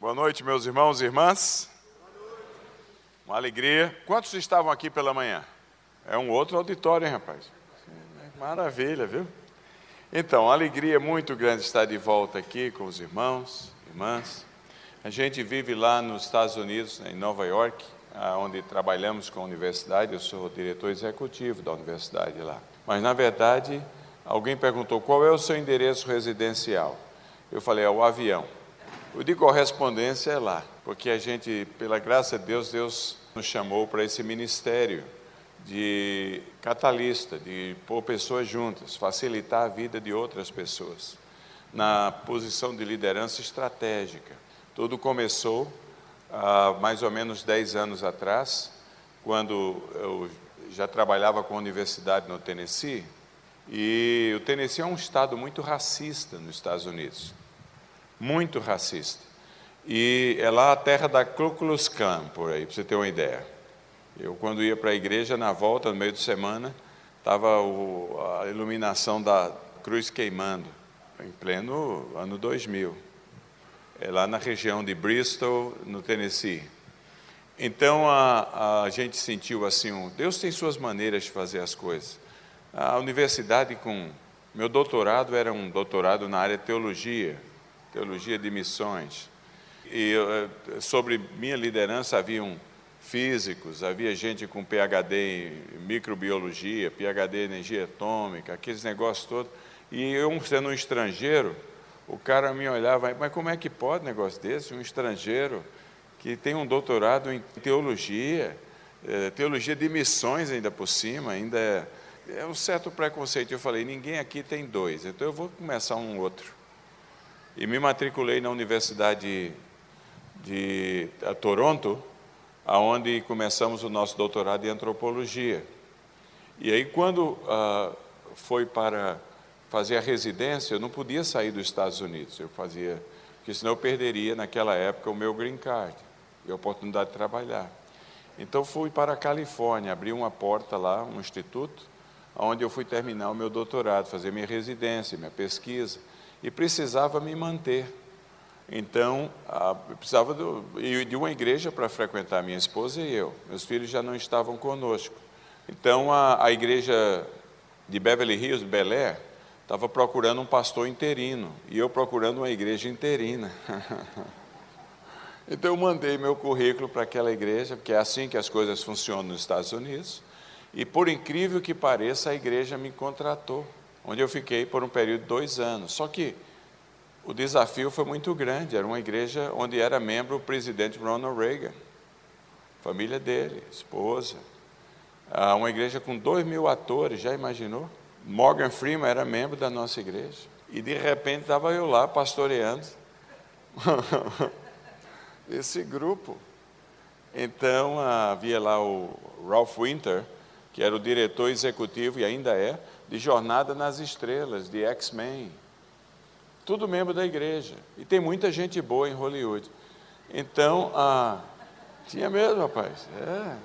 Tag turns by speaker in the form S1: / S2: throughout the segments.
S1: Boa noite, meus irmãos e irmãs. Uma alegria. Quantos estavam aqui pela manhã? É um outro auditório, hein, rapaz? Maravilha, viu? Então, alegria muito grande estar de volta aqui com os irmãos, irmãs. A gente vive lá nos Estados Unidos, em Nova York, onde trabalhamos com a universidade. Eu sou diretor executivo da universidade lá. Mas, na verdade, alguém perguntou qual é o seu endereço residencial. Eu falei, é o avião. O de correspondência é lá, porque a gente, pela graça de Deus, Deus nos chamou para esse ministério de catalista, de pôr pessoas juntas, facilitar a vida de outras pessoas, na posição de liderança estratégica. Tudo começou há mais ou menos 10 anos atrás, quando eu já trabalhava com a universidade no Tennessee, e o Tennessee é um estado muito racista nos Estados Unidos muito racista. E é lá a terra da Klux Klan, por aí, para você ter uma ideia. Eu, quando ia para a igreja, na volta, no meio de semana, estava a iluminação da cruz queimando, em pleno ano 2000. É lá na região de Bristol, no Tennessee. Então a, a gente sentiu assim: um, Deus tem suas maneiras de fazer as coisas. A universidade, com. Meu doutorado era um doutorado na área de teologia teologia de missões. E eh, sobre minha liderança haviam físicos, havia gente com PhD em microbiologia, PhD em energia atômica, aqueles negócios todos. E eu, sendo um estrangeiro, o cara me olhava, mas como é que pode um negócio desse? Um estrangeiro que tem um doutorado em teologia, eh, teologia de missões ainda por cima, ainda é, é um certo preconceito. Eu falei, ninguém aqui tem dois, então eu vou começar um outro e me matriculei na Universidade de, de Toronto, aonde começamos o nosso doutorado em antropologia. E aí, quando ah, foi para fazer a residência, eu não podia sair dos Estados Unidos. Eu fazia, porque senão eu perderia naquela época o meu green card e a oportunidade de trabalhar. Então fui para a Califórnia, abri uma porta lá, um instituto, onde eu fui terminar o meu doutorado, fazer minha residência, minha pesquisa e precisava me manter. Então, eu precisava de uma igreja para frequentar minha esposa e eu. Meus filhos já não estavam conosco. Então, a, a igreja de Beverly Hills, Bel Air, estava procurando um pastor interino e eu procurando uma igreja interina. então, eu mandei meu currículo para aquela igreja, porque é assim que as coisas funcionam nos Estados Unidos. E, por incrível que pareça, a igreja me contratou onde eu fiquei por um período de dois anos. Só que o desafio foi muito grande. Era uma igreja onde era membro o presidente Ronald Reagan, família dele, esposa. Ah, uma igreja com dois mil atores, já imaginou? Morgan Freeman era membro da nossa igreja. E de repente estava eu lá pastoreando esse grupo. Então havia lá o Ralph Winter, que era o diretor executivo e ainda é, de Jornada nas Estrelas, de X-Men. Tudo membro da igreja. E tem muita gente boa em Hollywood. Então, ah, tinha mesmo, rapaz. É.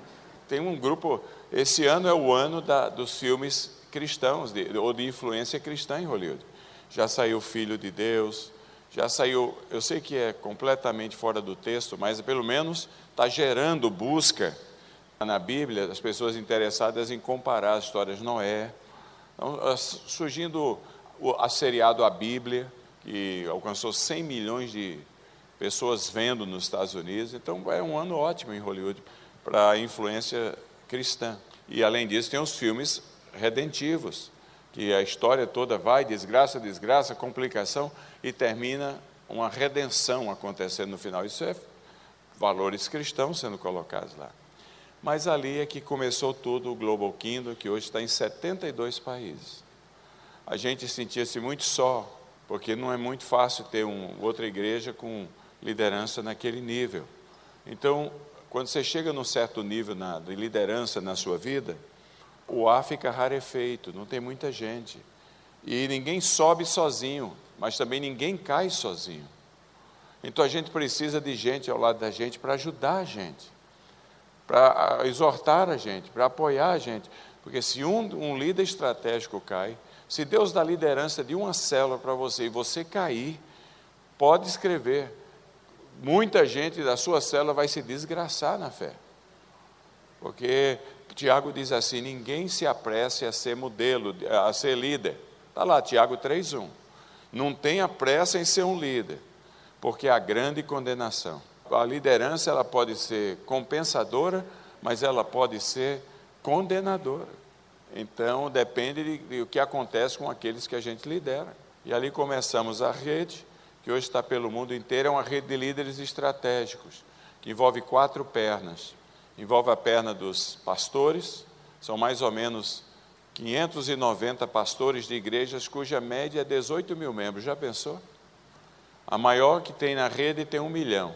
S1: Tem um grupo. Esse ano é o ano da, dos filmes cristãos, de, ou de influência cristã em Hollywood. Já saiu Filho de Deus, já saiu. Eu sei que é completamente fora do texto, mas pelo menos está gerando busca na Bíblia as pessoas interessadas em comparar as histórias de Noé, então, ah, surgindo a seriado A Bíblia, que alcançou 100 milhões de pessoas vendo nos Estados Unidos. Então, é um ano ótimo em Hollywood para a influência cristã. E, além disso, tem os filmes redentivos, que a história toda vai, desgraça, desgraça, complicação, e termina uma redenção acontecendo no final. Isso é valores cristãos sendo colocados lá. Mas ali é que começou tudo o Global Kingdom, que hoje está em 72 países. A gente sentia-se muito só, porque não é muito fácil ter um, outra igreja com liderança naquele nível. Então, quando você chega num certo nível na, de liderança na sua vida, o ar fica rarefeito, não tem muita gente. E ninguém sobe sozinho, mas também ninguém cai sozinho. Então a gente precisa de gente ao lado da gente para ajudar a gente para exortar a gente, para apoiar a gente. Porque se um, um líder estratégico cai, se Deus dá liderança de uma célula para você e você cair, pode escrever. muita gente da sua célula vai se desgraçar na fé. Porque Tiago diz assim: ninguém se apresse a ser modelo, a ser líder. Está lá, Tiago 3,1. Não tenha pressa em ser um líder, porque há grande condenação. A liderança ela pode ser compensadora, mas ela pode ser condenadora. Então, depende do de, que acontece com aqueles que a gente lidera. E ali começamos a rede, que hoje está pelo mundo inteiro, é uma rede de líderes estratégicos, que envolve quatro pernas. Envolve a perna dos pastores, são mais ou menos 590 pastores de igrejas, cuja média é 18 mil membros. Já pensou? A maior que tem na rede tem um milhão,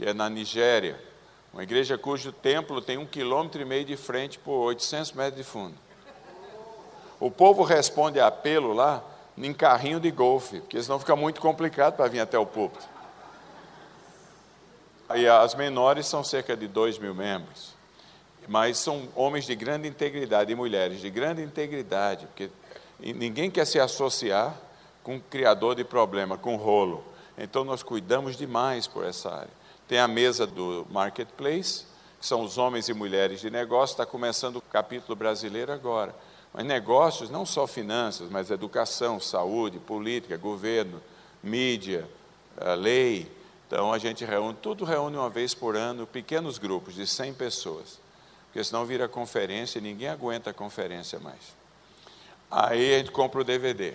S1: que é na Nigéria, uma igreja cujo templo tem um quilômetro e meio de frente por 800 metros de fundo. O povo responde a apelo lá em carrinho de golfe, porque senão fica muito complicado para vir até o púlpito. E as menores são cerca de 2 mil membros, mas são homens de grande integridade e mulheres de grande integridade, porque ninguém quer se associar com um criador de problema, com rolo. Então nós cuidamos demais por essa área. Tem a mesa do marketplace, que são os homens e mulheres de negócio, está começando o capítulo brasileiro agora. Mas negócios, não só finanças, mas educação, saúde, política, governo, mídia, eh, lei. Então a gente reúne, tudo reúne uma vez por ano, pequenos grupos de 100 pessoas. Porque senão vira conferência e ninguém aguenta a conferência mais. Aí a gente compra o DVD.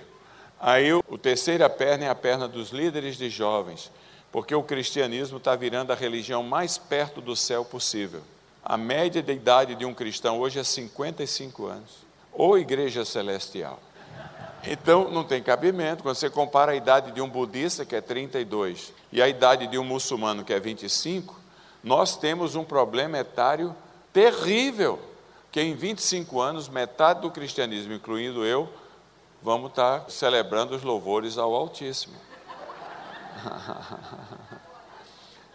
S1: Aí o terceira perna é a perna dos líderes de jovens, porque o cristianismo está virando a religião mais perto do céu possível. A média de idade de um cristão hoje é 55 anos ou igreja celestial. Então, não tem cabimento. Quando você compara a idade de um budista, que é 32, e a idade de um muçulmano, que é 25, nós temos um problema etário terrível. Que em 25 anos, metade do cristianismo, incluindo eu, vamos estar celebrando os louvores ao Altíssimo.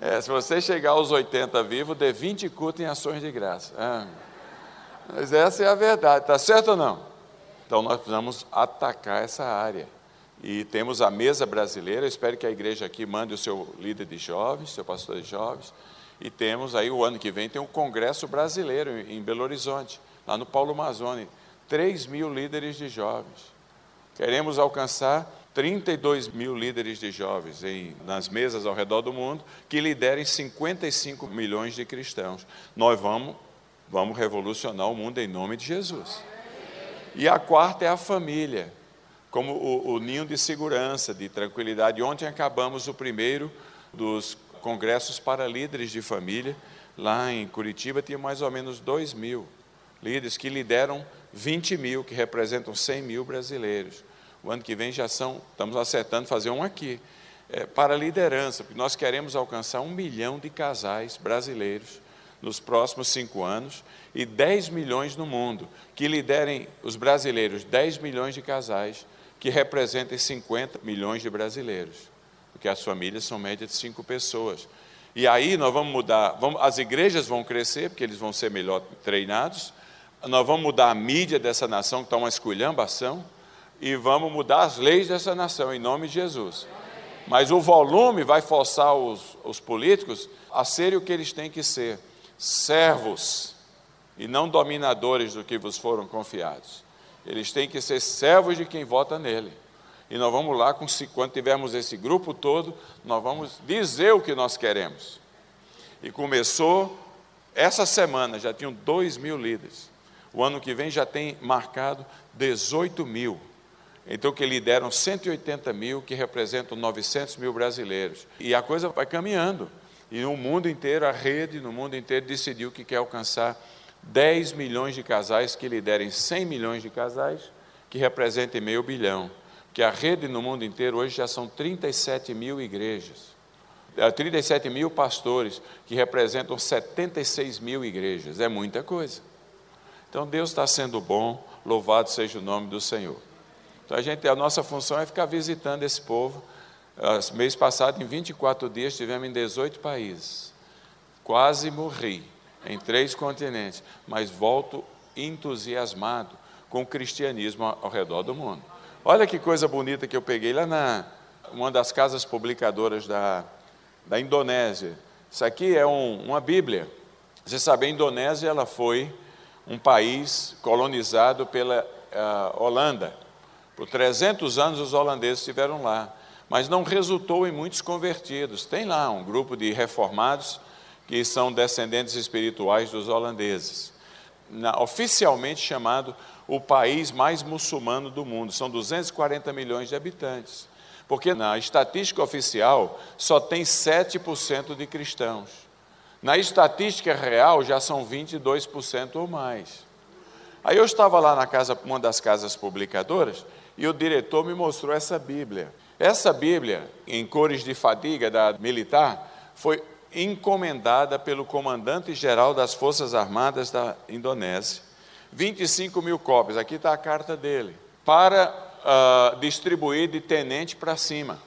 S1: É, se você chegar aos 80 vivo, dê 20 cultos em ações de graça. Ah. Mas essa é a verdade, está certo ou não? Então nós precisamos atacar essa área. E temos a mesa brasileira, espero que a igreja aqui mande o seu líder de jovens, seu pastor de jovens. E temos aí o ano que vem tem um congresso brasileiro em Belo Horizonte, lá no Paulo Mazone, 3 mil líderes de jovens. Queremos alcançar 32 mil líderes de jovens em, nas mesas ao redor do mundo que liderem 55 milhões de cristãos. Nós vamos Vamos revolucionar o mundo em nome de Jesus. E a quarta é a família, como o, o ninho de segurança, de tranquilidade. Ontem acabamos o primeiro dos congressos para líderes de família. Lá em Curitiba tinha mais ou menos 2 mil líderes que lideram 20 mil, que representam 100 mil brasileiros. O ano que vem já são, estamos acertando fazer um aqui, é, para liderança, porque nós queremos alcançar um milhão de casais brasileiros nos próximos cinco anos e 10 milhões no mundo, que liderem os brasileiros, 10 milhões de casais, que representem 50 milhões de brasileiros, porque as famílias são média de cinco pessoas. E aí nós vamos mudar, vamos, as igrejas vão crescer, porque eles vão ser melhor treinados, nós vamos mudar a mídia dessa nação, que está uma esculhambação, e vamos mudar as leis dessa nação, em nome de Jesus. Mas o volume vai forçar os, os políticos a serem o que eles têm que ser servos e não dominadores do que vos foram confiados. Eles têm que ser servos de quem vota nele. E nós vamos lá, quando tivermos esse grupo todo, nós vamos dizer o que nós queremos. E começou essa semana, já tinham dois mil líderes. O ano que vem já tem marcado 18 mil. Então, que lideram 180 mil, que representam 900 mil brasileiros. E a coisa vai caminhando. E no mundo inteiro, a rede no mundo inteiro decidiu que quer alcançar 10 milhões de casais que liderem 100 milhões de casais, que representem meio bilhão. Que a rede no mundo inteiro hoje já são 37 mil igrejas. 37 é, mil pastores, que representam 76 mil igrejas. É muita coisa. Então Deus está sendo bom, louvado seja o nome do Senhor. Então a, gente, a nossa função é ficar visitando esse povo Mês passado, em 24 dias, estivemos em 18 países. Quase morri em três continentes, mas volto entusiasmado com o cristianismo ao redor do mundo. Olha que coisa bonita que eu peguei lá na uma das casas publicadoras da, da Indonésia. Isso aqui é um, uma Bíblia. Você sabe, a Indonésia ela foi um país colonizado pela uh, Holanda. Por 300 anos os holandeses estiveram lá, mas não resultou em muitos convertidos. Tem lá um grupo de reformados que são descendentes espirituais dos holandeses. Na, oficialmente chamado o país mais muçulmano do mundo, são 240 milhões de habitantes. Porque na estatística oficial só tem 7% de cristãos. Na estatística real já são 22% ou mais. Aí eu estava lá na casa, uma das casas publicadoras, e o diretor me mostrou essa Bíblia. Essa Bíblia, em cores de fadiga da militar, foi encomendada pelo comandante-geral das Forças Armadas da Indonésia. 25 mil cópias, aqui está a carta dele, para uh, distribuir de tenente para cima.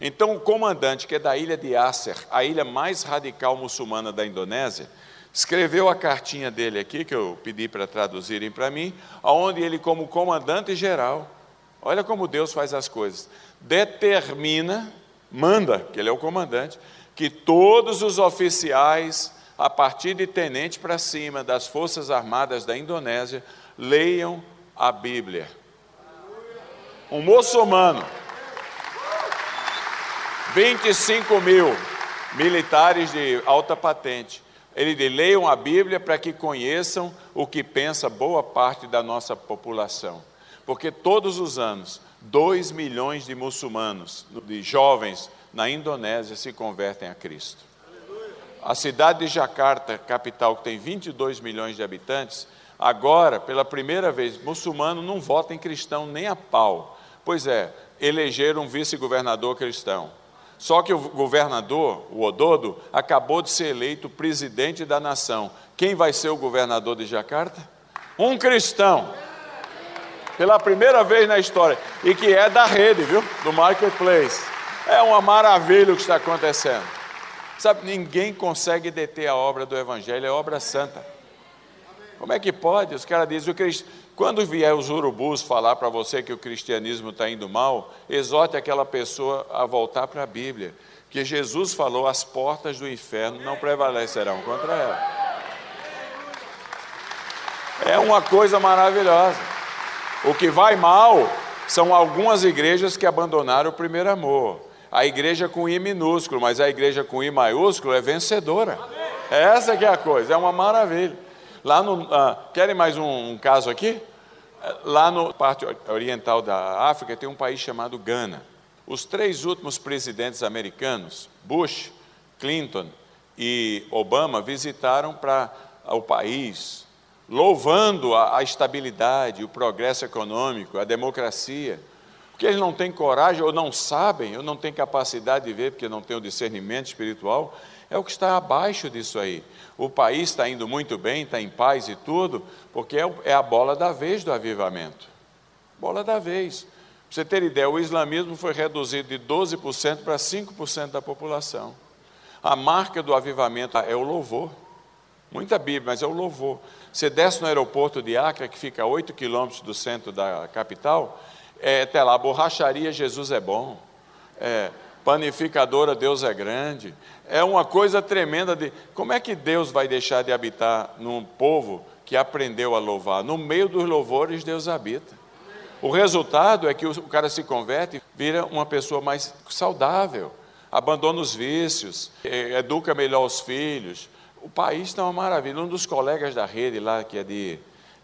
S1: Então, o comandante, que é da ilha de Acer, a ilha mais radical muçulmana da Indonésia, escreveu a cartinha dele aqui, que eu pedi para traduzirem para mim, onde ele, como comandante geral, olha como Deus faz as coisas, determina, manda, que ele é o comandante, que todos os oficiais, a partir de tenente para cima, das Forças Armadas da Indonésia, leiam a Bíblia. Um muçulmano 25 mil militares de alta patente. Ele diz: leiam a Bíblia para que conheçam o que pensa boa parte da nossa população. Porque todos os anos, 2 milhões de muçulmanos, de jovens na Indonésia, se convertem a Cristo. A cidade de Jakarta, capital que tem 22 milhões de habitantes, agora, pela primeira vez, muçulmano não vota em cristão nem a pau. Pois é, elegeram um vice-governador cristão. Só que o governador, o Ododo, acabou de ser eleito presidente da nação. Quem vai ser o governador de Jacarta? Um cristão. Pela primeira vez na história. E que é da rede, viu? Do marketplace. É uma maravilha o que está acontecendo. Sabe, ninguém consegue deter a obra do Evangelho, é obra santa. Como é que pode? Os caras dizem, o cristão quando vier os urubus falar para você que o cristianismo está indo mal, exorte aquela pessoa a voltar para a Bíblia, que Jesus falou: as portas do inferno não prevalecerão contra ela. É uma coisa maravilhosa. O que vai mal são algumas igrejas que abandonaram o primeiro amor. A igreja com I minúsculo, mas a igreja com I maiúsculo é vencedora. Essa que é a coisa, é uma maravilha. Lá no, ah, querem mais um, um caso aqui? Lá na parte oriental da África tem um país chamado Gana. Os três últimos presidentes americanos, Bush, Clinton e Obama, visitaram para o país, louvando a, a estabilidade, o progresso econômico, a democracia. Porque eles não têm coragem, ou não sabem, ou não têm capacidade de ver, porque não têm o discernimento espiritual, é o que está abaixo disso aí. O país está indo muito bem, está em paz e tudo, porque é, é a bola da vez do avivamento. Bola da vez. Para você ter ideia, o islamismo foi reduzido de 12% para 5% da população. A marca do avivamento é o louvor. Muita Bíblia, mas é o louvor. Você desce no aeroporto de Acre, que fica a 8 quilômetros do centro da capital, é, até lá, borracharia Jesus é bom. É, panificadora, Deus é grande. É uma coisa tremenda de como é que Deus vai deixar de habitar num povo que aprendeu a louvar? No meio dos louvores, Deus habita. O resultado é que o cara se converte, vira uma pessoa mais saudável, abandona os vícios, educa melhor os filhos. O país está uma maravilha. Um dos colegas da rede lá, que é de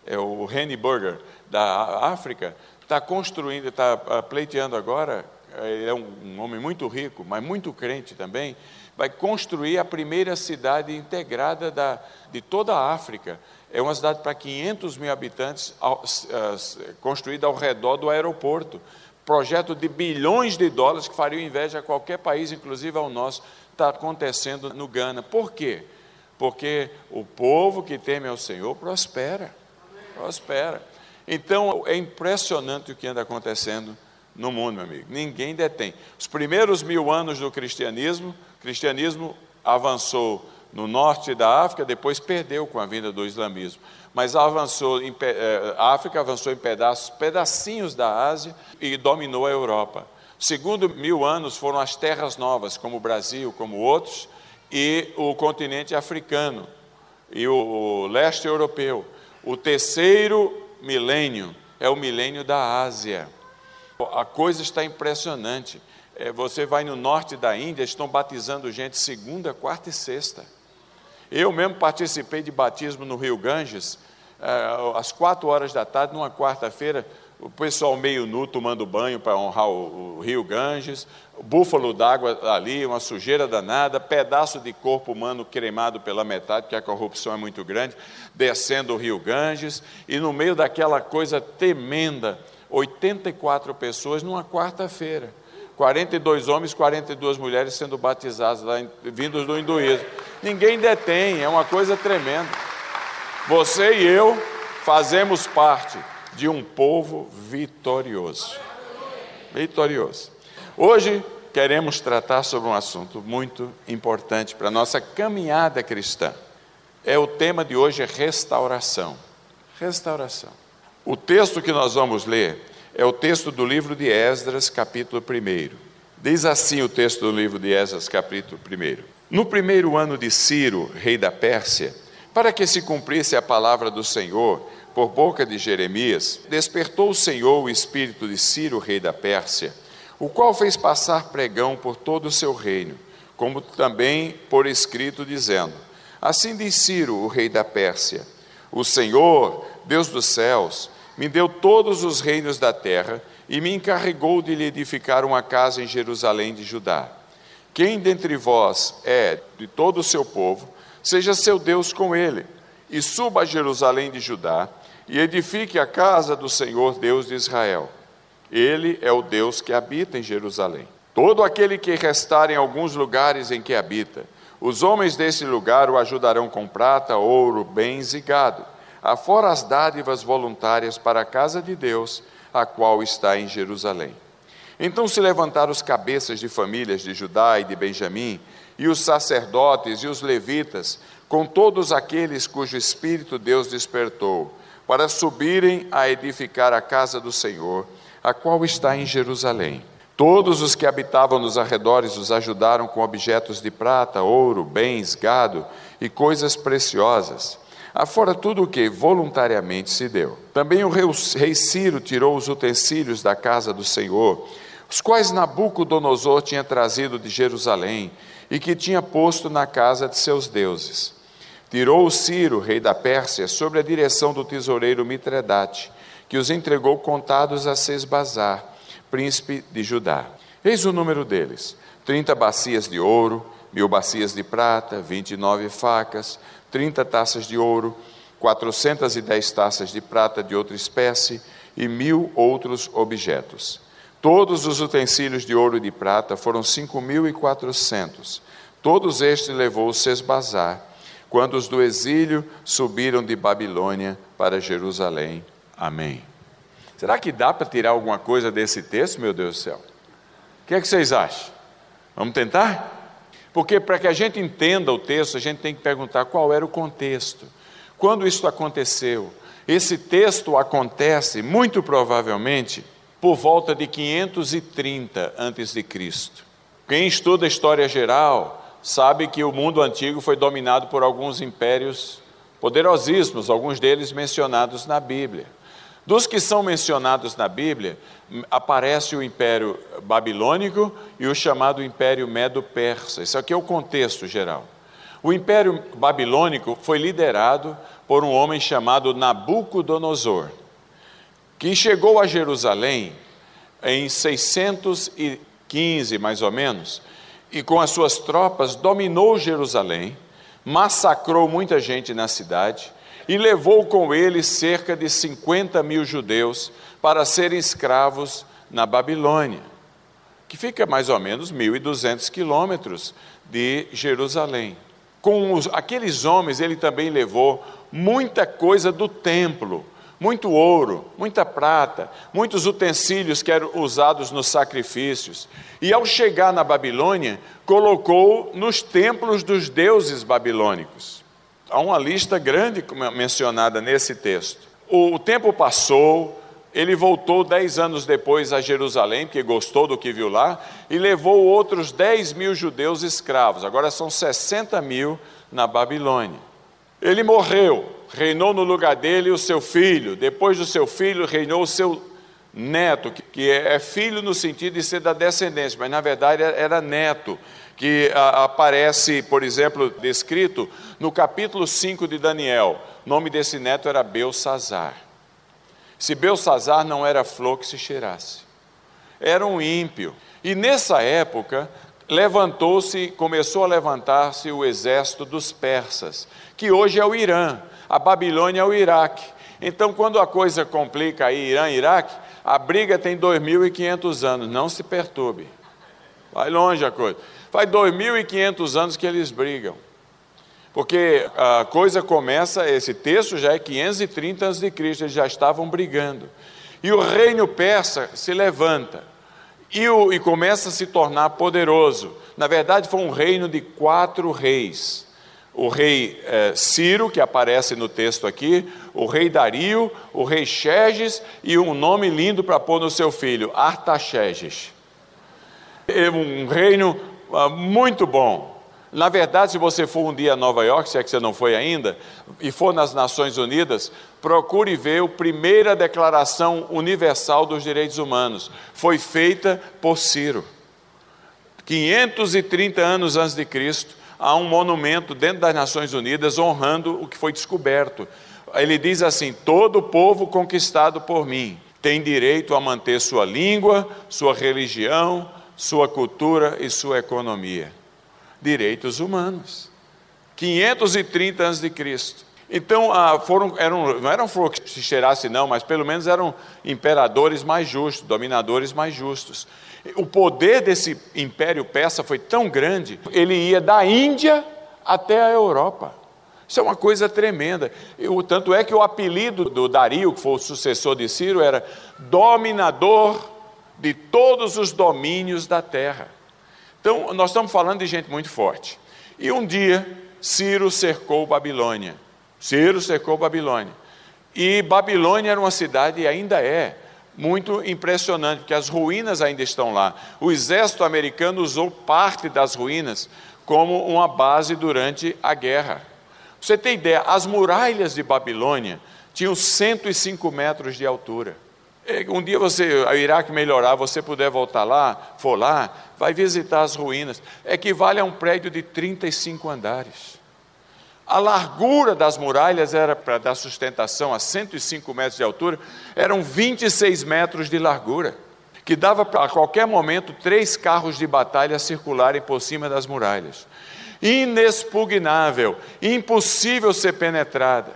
S1: é o Henny Burger, da África, está construindo, está ah, pleiteando agora ele é um, um homem muito rico, mas muito crente também, vai construir a primeira cidade integrada da, de toda a África. É uma cidade para 500 mil habitantes, construída ao redor do aeroporto. Projeto de bilhões de dólares que faria inveja a qualquer país, inclusive ao nosso, está acontecendo no Ghana. Por quê? Porque o povo que teme ao Senhor prospera. Prospera. Então, é impressionante o que anda acontecendo no mundo, meu amigo. Ninguém detém. Os primeiros mil anos do cristianismo, o cristianismo avançou no norte da África, depois perdeu com a vinda do islamismo. Mas avançou em, eh, a África avançou em pedaços, pedacinhos da Ásia e dominou a Europa. Segundo mil anos foram as terras novas, como o Brasil, como outros, e o continente africano e o, o leste europeu. O terceiro milênio é o milênio da Ásia. A coisa está impressionante. É, você vai no norte da Índia, estão batizando gente segunda, quarta e sexta. Eu mesmo participei de batismo no Rio Ganges, às quatro horas da tarde, numa quarta-feira, o pessoal meio nu tomando banho para honrar o, o, rio Ganges, búfalo d'água ali, uma sujeira danada, pedaço de corpo humano cremado pela metade, porque a corrupção é muito grande, descendo o rio Ganges, e no meio daquela coisa tremenda, 84 pessoas numa quarta-feira. 42 homens, 42 mulheres sendo batizadas lá, vindos do hinduísmo. Ninguém detém, é uma coisa tremenda. Você e eu fazemos parte de um povo vitorioso. Vitorioso. Hoje queremos tratar sobre um assunto muito importante para a nossa caminhada cristã. É o tema de hoje é restauração. Restauração. O texto que nós vamos ler é o texto do livro de Esdras, capítulo 1. Diz assim o texto do livro de Esdras, capítulo 1. No primeiro ano de Ciro, rei da Pérsia, para que se cumprisse a palavra do Senhor, por boca de Jeremias, despertou o Senhor o espírito de Ciro, rei da Pérsia, o qual fez passar pregão por todo o seu reino, como também por escrito, dizendo: Assim diz Ciro, o rei da Pérsia: O Senhor, Deus dos céus, me deu todos os reinos da terra e me encarregou de lhe edificar uma casa em Jerusalém de Judá. Quem dentre vós é de todo o seu povo, seja seu Deus com ele, e suba a Jerusalém de Judá e edifique a casa do Senhor Deus de Israel. Ele é o Deus que habita em Jerusalém. Todo aquele que restar em alguns lugares em que habita, os homens desse lugar o ajudarão com prata, ouro, bens e gado, afora as dádivas voluntárias para a casa de Deus, a qual está em Jerusalém. Então se levantaram os cabeças de famílias de Judá e de Benjamim, e os sacerdotes e os levitas, com todos aqueles cujo espírito Deus despertou, para subirem a edificar a casa do Senhor, a qual está em Jerusalém. Todos os que habitavam nos arredores os ajudaram com objetos de prata, ouro, bens, gado e coisas preciosas, afora tudo o que voluntariamente se deu. Também o rei Ciro tirou os utensílios da casa do Senhor, os quais Nabucodonosor tinha trazido de Jerusalém e que tinha posto na casa de seus deuses tirou Ciro, rei da Pérsia, sobre a direção do tesoureiro Mitredate, que os entregou contados a Sesbazar, príncipe de Judá. Eis o número deles: trinta bacias de ouro, mil bacias de prata, vinte e nove facas, trinta taças de ouro, quatrocentas e dez taças de prata de outra espécie e mil outros objetos. Todos os utensílios de ouro e de prata foram cinco mil e quatrocentos. Todos estes levou Sesbazar, quando os do exílio subiram de Babilônia para Jerusalém. Amém. Será que dá para tirar alguma coisa desse texto, meu Deus do céu? O que é que vocês acham? Vamos tentar? Porque para que a gente entenda o texto, a gente tem que perguntar qual era o contexto. Quando isso aconteceu? Esse texto acontece, muito provavelmente, por volta de 530 a.C. Quem estuda história geral sabe que o mundo antigo foi dominado por alguns impérios poderosíssimos, alguns deles mencionados na Bíblia. Dos que são mencionados na Bíblia, aparece o Império Babilônico e o chamado Império Medo-Persa. Isso aqui é o contexto geral. O Império Babilônico foi liderado por um homem chamado Nabucodonosor, que chegou a Jerusalém em 615, mais ou menos, e com as suas tropas dominou Jerusalém, massacrou muita gente na cidade e levou com ele cerca de 50 mil judeus para serem escravos na Babilônia, que fica mais ou menos 1.200 quilômetros de Jerusalém. Com os, aqueles homens, ele também levou muita coisa do templo, muito ouro, muita prata, muitos utensílios que eram usados nos sacrifícios. E ao chegar na Babilônia, colocou nos templos dos deuses babilônicos. Há uma lista grande mencionada nesse texto. O tempo passou, ele voltou dez anos depois a Jerusalém, porque gostou do que viu lá, e levou outros 10 mil judeus escravos. Agora são 60 mil na Babilônia. Ele morreu, reinou no lugar dele o seu filho. Depois do seu filho, reinou o seu neto, que é filho no sentido de ser da descendência, mas na verdade era neto, que aparece, por exemplo, descrito no capítulo 5 de Daniel. O nome desse neto era Belsazar. Se Belsazar não era flor que se cheirasse, era um ímpio. E nessa época, levantou-se, começou a levantar-se o exército dos persas, que hoje é o Irã, a Babilônia é o Iraque. Então, quando a coisa complica aí, Irã e Iraque, a briga tem 2.500 anos, não se perturbe. Vai longe a coisa. Faz 2.500 anos que eles brigam. Porque a coisa começa, esse texto já é 530 a.C., eles já estavam brigando. E o reino persa se levanta e, o, e começa a se tornar poderoso. Na verdade, foi um reino de quatro reis. O rei eh, Ciro, que aparece no texto aqui, o rei Dario, o rei Xerxes e um nome lindo para pôr no seu filho, Artaxerxes. É um reino ah, muito bom. Na verdade, se você for um dia a Nova York, se é que você não foi ainda, e for nas Nações Unidas, procure ver a primeira Declaração Universal dos Direitos Humanos. Foi feita por Ciro. 530 anos antes de Cristo, há um monumento dentro das Nações Unidas honrando o que foi descoberto. Ele diz assim: todo povo conquistado por mim tem direito a manter sua língua, sua religião, sua cultura e sua economia direitos humanos. 530 anos de Cristo. Então, ah, foram, eram, não eram flor que se cheirasse, não, mas pelo menos eram imperadores mais justos, dominadores mais justos. O poder desse império persa foi tão grande, ele ia da Índia até a Europa. Isso é uma coisa tremenda. O, tanto é que o apelido do Dario, que foi o sucessor de Ciro, era dominador de todos os domínios da terra. Então, nós estamos falando de gente muito forte. E um dia, Ciro cercou Babilônia. Ciro cercou Babilônia. E Babilônia era uma cidade, e ainda é, muito impressionante, porque as ruínas ainda estão lá. O exército americano usou parte das ruínas como uma base durante a guerra. Você tem ideia, as muralhas de Babilônia tinham 105 metros de altura. Um dia você, o Iraque melhorar, você puder voltar lá, for lá, vai visitar as ruínas. Equivale a um prédio de 35 andares. A largura das muralhas era para dar sustentação a 105 metros de altura, eram 26 metros de largura, que dava para a qualquer momento três carros de batalha circularem por cima das muralhas. Inexpugnável, impossível ser penetrada.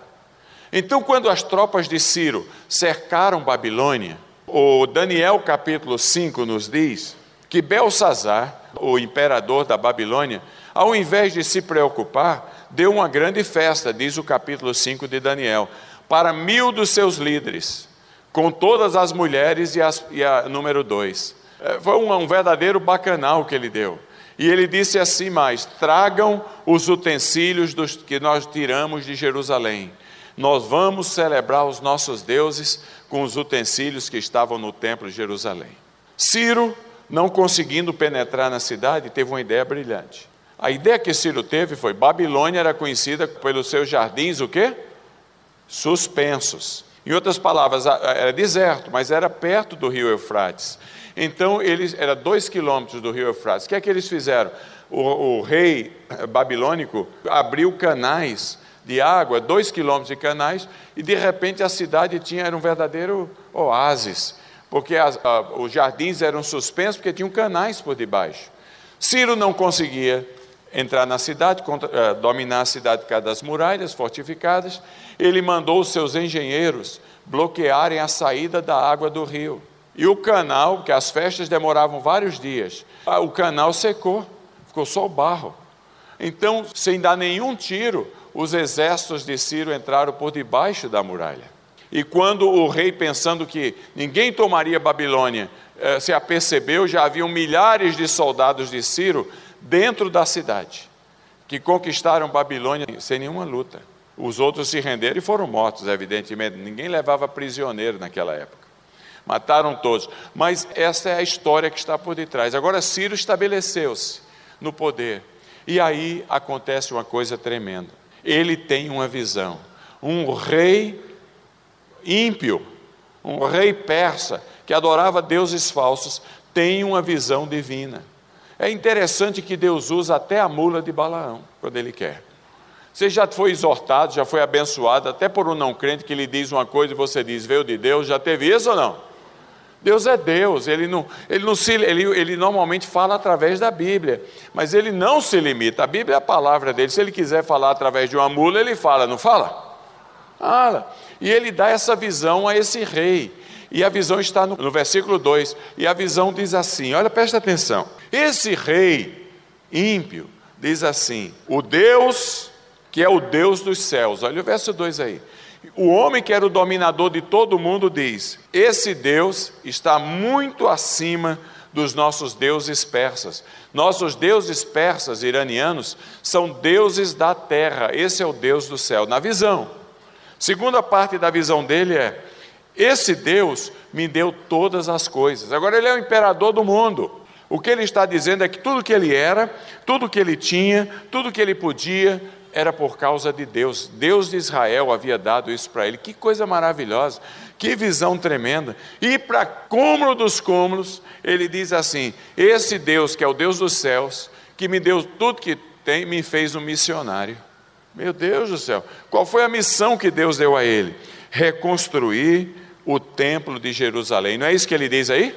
S1: Então, quando as tropas de Ciro cercaram Babilônia, o Daniel capítulo 5 nos diz que Belsazar, o imperador da Babilônia, ao invés de se preocupar, deu uma grande festa, diz o capítulo 5 de Daniel, para mil dos seus líderes, com todas as mulheres e, as, e a número dois. É, foi um, um verdadeiro bacanal que ele deu. E ele disse assim mais: tragam os utensílios dos, que nós tiramos de Jerusalém nós vamos celebrar os nossos deuses com os utensílios que estavam no templo de Jerusalém. Ciro, não conseguindo penetrar na cidade, teve uma ideia brilhante. A ideia que Ciro teve foi: Babilônia era conhecida pelos seus jardins, o quê? Suspensos. Em outras palavras, era deserto, mas era perto do rio Eufrates. Então, eles, era dois quilômetros do rio Eufrates. O que é que eles fizeram? O, o rei babilônico abriu canais de água, dois quilômetros de canais, e de repente a cidade tinha era um verdadeiro oásis, porque as, a, os jardins eram suspensos porque tinham canais por debaixo. Ciro não conseguia entrar na cidade, contra, uh, dominar a cidade por causa das muralhas fortificadas. Ele mandou os seus engenheiros bloquearem a saída da água do rio. E o canal, que as festas demoravam vários dias, o canal secou, ficou só o barro. Então, sem dar nenhum tiro, os exércitos de Ciro entraram por debaixo da muralha. E quando o rei, pensando que ninguém tomaria Babilônia, eh, se apercebeu, já haviam milhares de soldados de Ciro dentro da cidade, que conquistaram Babilônia sem nenhuma luta. Os outros se renderam e foram mortos, evidentemente. Ninguém levava prisioneiro naquela época. Mataram todos. Mas essa é a história que está por detrás. Agora, Ciro estabeleceu-se no poder. E aí acontece uma coisa tremenda. Ele tem uma visão. Um rei ímpio, um rei persa, que adorava deuses falsos, tem uma visão divina. É interessante que Deus usa até a mula de Balaão, quando Ele quer. Você já foi exortado, já foi abençoado, até por um não crente que lhe diz uma coisa e você diz, veio de Deus, já teve isso ou não? Deus é Deus, ele, não, ele, não se, ele, ele normalmente fala através da Bíblia, mas ele não se limita, a Bíblia é a palavra dele, se ele quiser falar através de uma mula, ele fala, não fala? Fala. E ele dá essa visão a esse rei. E a visão está no, no versículo 2. E a visão diz assim: olha, presta atenção. Esse rei ímpio diz assim: o Deus que é o Deus dos céus. Olha o verso 2 aí. O homem que era o dominador de todo mundo diz: Esse Deus está muito acima dos nossos deuses persas. Nossos deuses persas iranianos são deuses da terra, esse é o Deus do céu. Na visão. Segunda parte da visão dele é: esse Deus me deu todas as coisas. Agora ele é o imperador do mundo. O que ele está dizendo é que tudo que ele era, tudo que ele tinha, tudo que ele podia, era por causa de Deus. Deus de Israel havia dado isso para ele. Que coisa maravilhosa, que visão tremenda. E para cúmulo dos cúmulos, ele diz assim: Esse Deus, que é o Deus dos céus, que me deu tudo que tem, me fez um missionário. Meu Deus do céu, qual foi a missão que Deus deu a ele? Reconstruir o templo de Jerusalém. Não é isso que ele diz aí?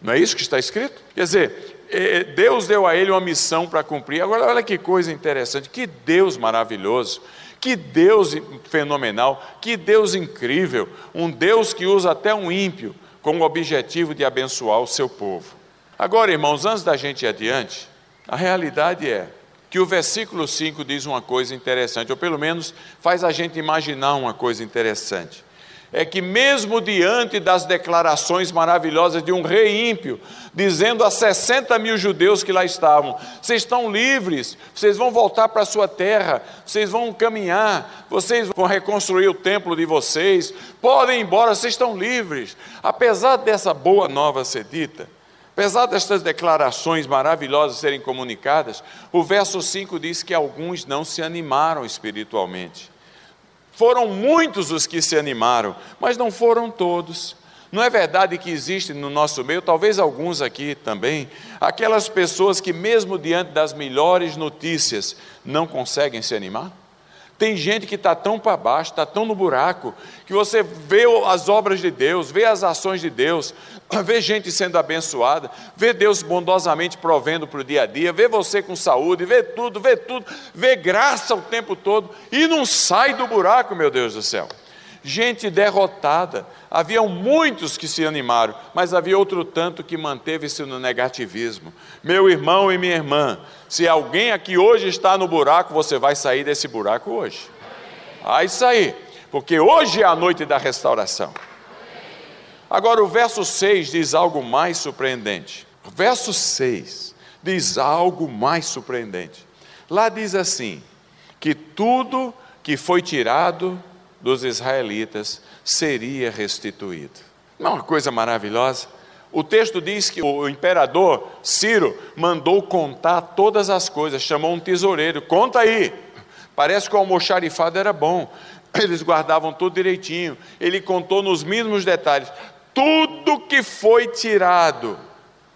S1: Não é isso que está escrito? Quer dizer, é, Deus deu a ele uma missão para cumprir. Agora, olha que coisa interessante, que Deus maravilhoso, que Deus fenomenal, que Deus incrível, um Deus que usa até um ímpio com o objetivo de abençoar o seu povo. Agora, irmãos, antes da gente ir adiante, a realidade é que o versículo 5 diz uma coisa interessante, ou pelo menos faz a gente imaginar uma coisa interessante é que, mesmo diante das declarações maravilhosas de um rei ímpio, dizendo a 60 mil judeus que lá estavam: vocês estão livres, vocês vão voltar para a sua terra, vocês vão caminhar, vocês vão reconstruir o templo de vocês, podem ir embora, vocês estão livres. Apesar dessa boa nova ser dita, apesar destas declarações maravilhosas serem comunicadas, o verso 5 diz que alguns não se animaram espiritualmente. Foram muitos os que se animaram, mas não foram todos. Não é verdade que existe no nosso meio, talvez alguns aqui também, aquelas pessoas que, mesmo diante das melhores notícias, não conseguem se animar? Tem gente que está tão para baixo, está tão no buraco, que você vê as obras de Deus, vê as ações de Deus, vê gente sendo abençoada, vê Deus bondosamente provendo para o dia a dia, vê você com saúde, vê tudo, vê tudo, vê graça o tempo todo e não sai do buraco, meu Deus do céu. Gente derrotada, haviam muitos que se animaram, mas havia outro tanto que manteve-se no negativismo. Meu irmão e minha irmã, se alguém aqui hoje está no buraco, você vai sair desse buraco hoje. Vai sair, porque hoje é a noite da restauração. Agora, o verso 6 diz algo mais surpreendente. O verso 6 diz algo mais surpreendente. Lá diz assim: que tudo que foi tirado dos israelitas seria restituído. Não é uma coisa maravilhosa? O texto diz que o imperador Ciro mandou contar todas as coisas, chamou um tesoureiro, conta aí. Parece que o almoxarifado era bom, eles guardavam tudo direitinho. Ele contou nos mínimos detalhes: tudo que foi tirado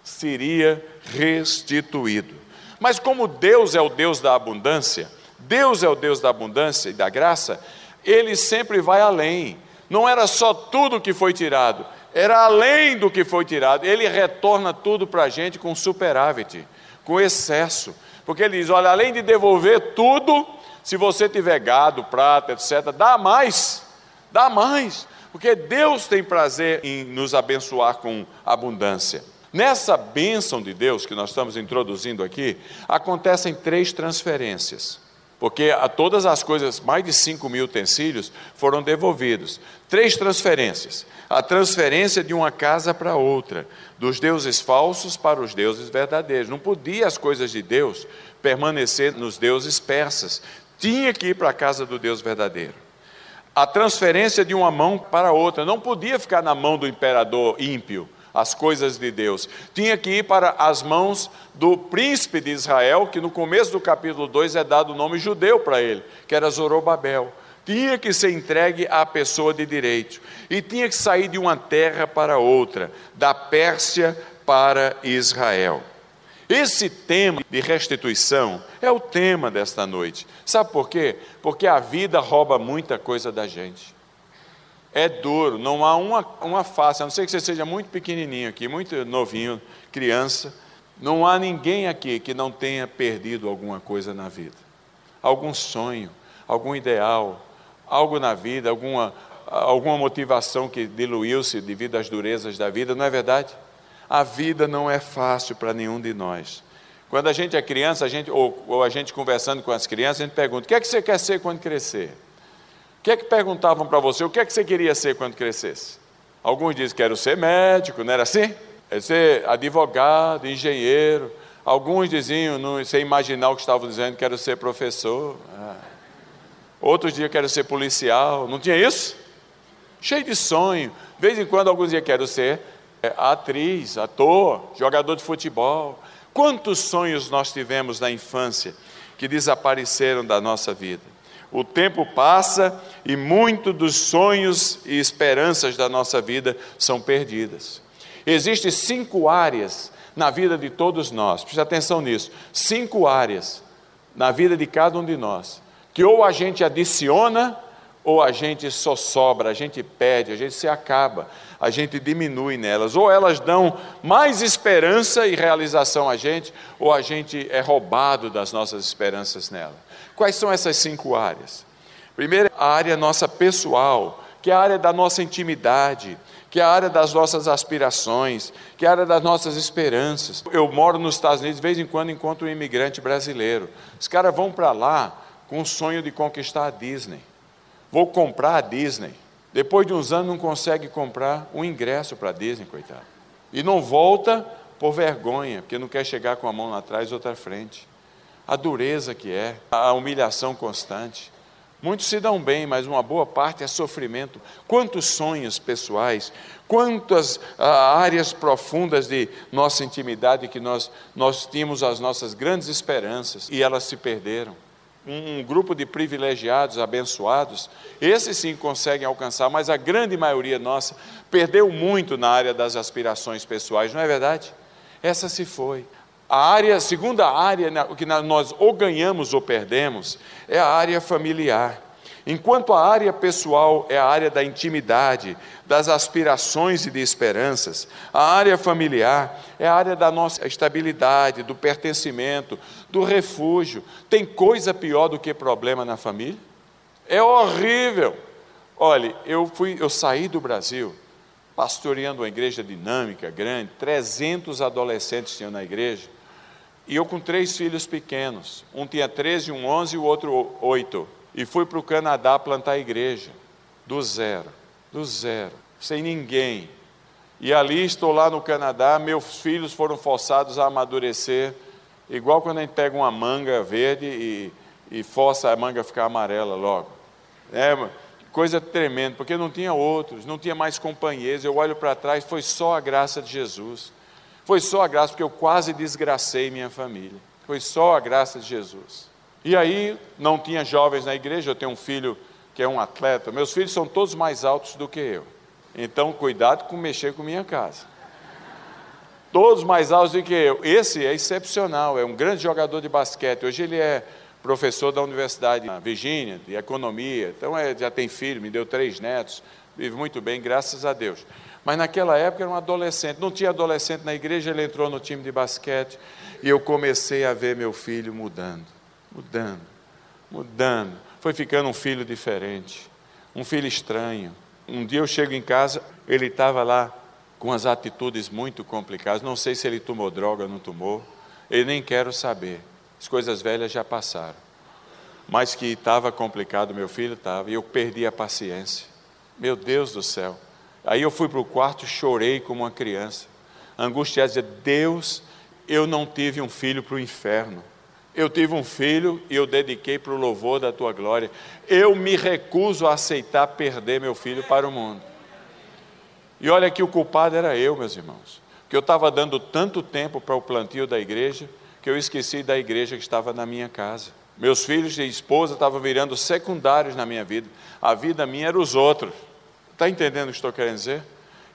S1: seria restituído. Mas como Deus é o Deus da abundância, Deus é o Deus da abundância e da graça, ele sempre vai além. Não era só tudo que foi tirado, era além do que foi tirado. Ele retorna tudo para a gente com superávit, com excesso. Porque ele diz: olha, além de devolver tudo, se você tiver gado, prata, etc., dá mais, dá mais. Porque Deus tem prazer em nos abençoar com abundância. Nessa bênção de Deus que nós estamos introduzindo aqui, acontecem três transferências porque a todas as coisas, mais de 5 mil utensílios, foram devolvidos. Três transferências: a transferência de uma casa para outra, dos deuses falsos para os deuses verdadeiros. Não podia as coisas de Deus permanecer nos deuses persas, tinha que ir para a casa do Deus verdadeiro. A transferência de uma mão para outra. Não podia ficar na mão do imperador ímpio as coisas de Deus. Tinha que ir para as mãos do príncipe de Israel, que no começo do capítulo 2 é dado o nome judeu para ele, que era Zorobabel. Tinha que ser entregue à pessoa de direito e tinha que sair de uma terra para outra, da Pérsia para Israel. Esse tema de restituição é o tema desta noite. Sabe por quê? Porque a vida rouba muita coisa da gente. É duro, não há uma, uma face, a não ser que você seja muito pequenininho aqui, muito novinho, criança, não há ninguém aqui que não tenha perdido alguma coisa na vida. Algum sonho, algum ideal, algo na vida, alguma, alguma motivação que diluiu-se devido às durezas da vida, não é verdade? A vida não é fácil para nenhum de nós. Quando a gente é criança, a gente, ou, ou, a gente conversando com as crianças, a gente pergunta: o que é que você quer ser quando crescer? O que é que perguntavam para você? O que é que você queria ser quando crescesse? Alguns dizem: quero ser médico, não era assim? Quero ser advogado, engenheiro. Alguns diziam, não, sem imaginar o que estavam dizendo, quero ser professor. Ah. Outros dias quero ser policial. Não tinha isso? Cheio de sonho. De vez em quando alguns dias quero ser é, atriz, ator, jogador de futebol. Quantos sonhos nós tivemos na infância que desapareceram da nossa vida? O tempo passa e muito dos sonhos e esperanças da nossa vida são perdidas. Existem cinco áreas na vida de todos nós, preste atenção nisso: cinco áreas na vida de cada um de nós que ou a gente adiciona ou a gente só sobra, a gente perde, a gente se acaba, a gente diminui nelas. Ou elas dão mais esperança e realização a gente, ou a gente é roubado das nossas esperanças nela. Quais são essas cinco áreas? Primeiro, a área nossa pessoal, que é a área da nossa intimidade, que é a área das nossas aspirações, que é a área das nossas esperanças. Eu moro nos Estados Unidos, de vez em quando encontro um imigrante brasileiro. Os caras vão para lá com o sonho de conquistar a Disney. Vou comprar a Disney. Depois de uns anos não consegue comprar um ingresso para Disney, coitado. E não volta por vergonha, porque não quer chegar com a mão lá atrás e outra frente. A dureza que é, a humilhação constante. Muitos se dão bem, mas uma boa parte é sofrimento. Quantos sonhos pessoais, quantas ah, áreas profundas de nossa intimidade que nós, nós tínhamos as nossas grandes esperanças e elas se perderam um grupo de privilegiados, abençoados, esses sim conseguem alcançar, mas a grande maioria nossa perdeu muito na área das aspirações pessoais, não é verdade? Essa se foi. A área, segunda área que nós ou ganhamos ou perdemos é a área familiar. Enquanto a área pessoal é a área da intimidade, das aspirações e de esperanças, a área familiar é a área da nossa estabilidade, do pertencimento, do refúgio. Tem coisa pior do que problema na família? É horrível. Olhe, eu fui, eu saí do Brasil pastoreando uma igreja dinâmica, grande, 300 adolescentes tinham na igreja, e eu com três filhos pequenos, um tinha 13, um 11 e o outro 8 e fui para o Canadá plantar a igreja, do zero, do zero, sem ninguém. E ali estou lá no Canadá, meus filhos foram forçados a amadurecer, igual quando a gente pega uma manga verde e, e força a manga ficar amarela logo. É coisa tremenda, porque não tinha outros, não tinha mais companheiros. Eu olho para trás, foi só a graça de Jesus. Foi só a graça, porque eu quase desgracei minha família. Foi só a graça de Jesus. E aí não tinha jovens na igreja, eu tenho um filho que é um atleta, meus filhos são todos mais altos do que eu. Então, cuidado com mexer com minha casa. Todos mais altos do que eu. Esse é excepcional, é um grande jogador de basquete. Hoje ele é professor da Universidade de Virgínia, de economia. Então é, já tem filho, me deu três netos, vive muito bem, graças a Deus. Mas naquela época era um adolescente, não tinha adolescente na igreja, ele entrou no time de basquete e eu comecei a ver meu filho mudando mudando, mudando. Foi ficando um filho diferente, um filho estranho. Um dia eu chego em casa, ele estava lá com as atitudes muito complicadas. Não sei se ele tomou droga ou não tomou, eu nem quero saber. As coisas velhas já passaram. Mas que estava complicado, meu filho estava, e eu perdi a paciência. Meu Deus do céu. Aí eu fui para o quarto, chorei como uma criança, angustiado, dizia: Deus, eu não tive um filho para o inferno. Eu tive um filho e eu dediquei para o louvor da tua glória. Eu me recuso a aceitar perder meu filho para o mundo. E olha que o culpado era eu, meus irmãos, que eu estava dando tanto tempo para o plantio da igreja que eu esqueci da igreja que estava na minha casa. Meus filhos e esposa estavam virando secundários na minha vida. A vida minha era os outros. Está entendendo o que estou querendo dizer?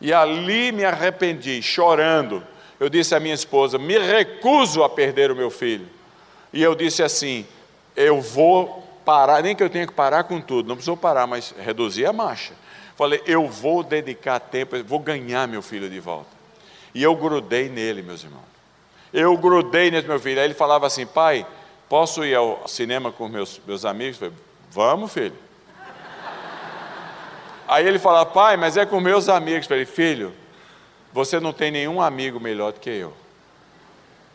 S1: E ali me arrependi, chorando. Eu disse à minha esposa: me recuso a perder o meu filho. E eu disse assim: eu vou parar, nem que eu tenha que parar com tudo, não precisou parar, mas reduzir a marcha. Falei: eu vou dedicar tempo, vou ganhar meu filho de volta. E eu grudei nele, meus irmãos. Eu grudei nesse meu filho. Aí ele falava assim: pai, posso ir ao cinema com meus, meus amigos? Falei, Vamos, filho. Aí ele fala, pai, mas é com meus amigos. Falei, filho, você não tem nenhum amigo melhor do que eu.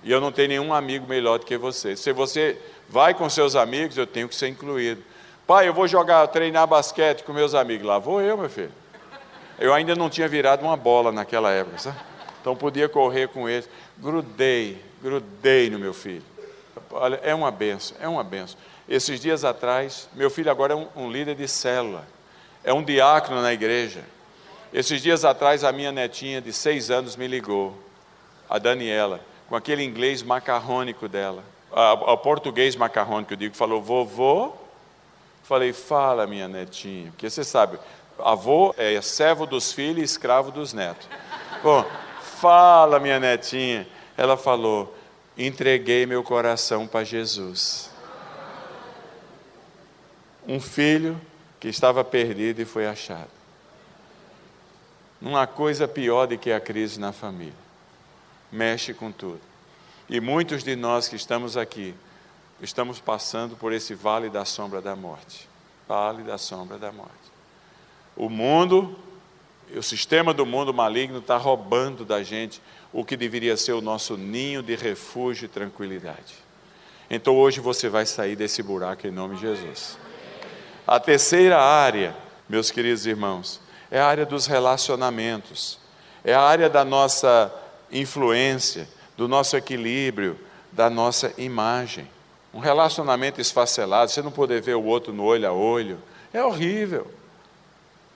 S1: E eu não tenho nenhum amigo melhor do que você. Se você vai com seus amigos, eu tenho que ser incluído. Pai, eu vou jogar, treinar basquete com meus amigos. Lá vou eu, meu filho. Eu ainda não tinha virado uma bola naquela época, sabe? Então podia correr com eles. Grudei, grudei no meu filho. Olha, é uma benção, é uma benção. Esses dias atrás, meu filho agora é um, um líder de célula, é um diácono na igreja. Esses dias atrás, a minha netinha de seis anos me ligou, a Daniela, com aquele inglês macarrônico dela, o português macarrônico, eu digo, falou, vovô. Falei, fala, minha netinha, porque você sabe, avô é servo dos filhos e escravo dos netos. Bom, fala, minha netinha. Ela falou, entreguei meu coração para Jesus. Um filho que estava perdido e foi achado. Há coisa pior do que a crise na família. Mexe com tudo. E muitos de nós que estamos aqui, estamos passando por esse vale da sombra da morte. Vale da sombra da morte. O mundo, o sistema do mundo maligno está roubando da gente o que deveria ser o nosso ninho de refúgio e tranquilidade. Então hoje você vai sair desse buraco em nome de Jesus. A terceira área, meus queridos irmãos, é a área dos relacionamentos, é a área da nossa influência, do nosso equilíbrio, da nossa imagem. Um relacionamento esfacelado, você não poder ver o outro no olho a olho, é horrível.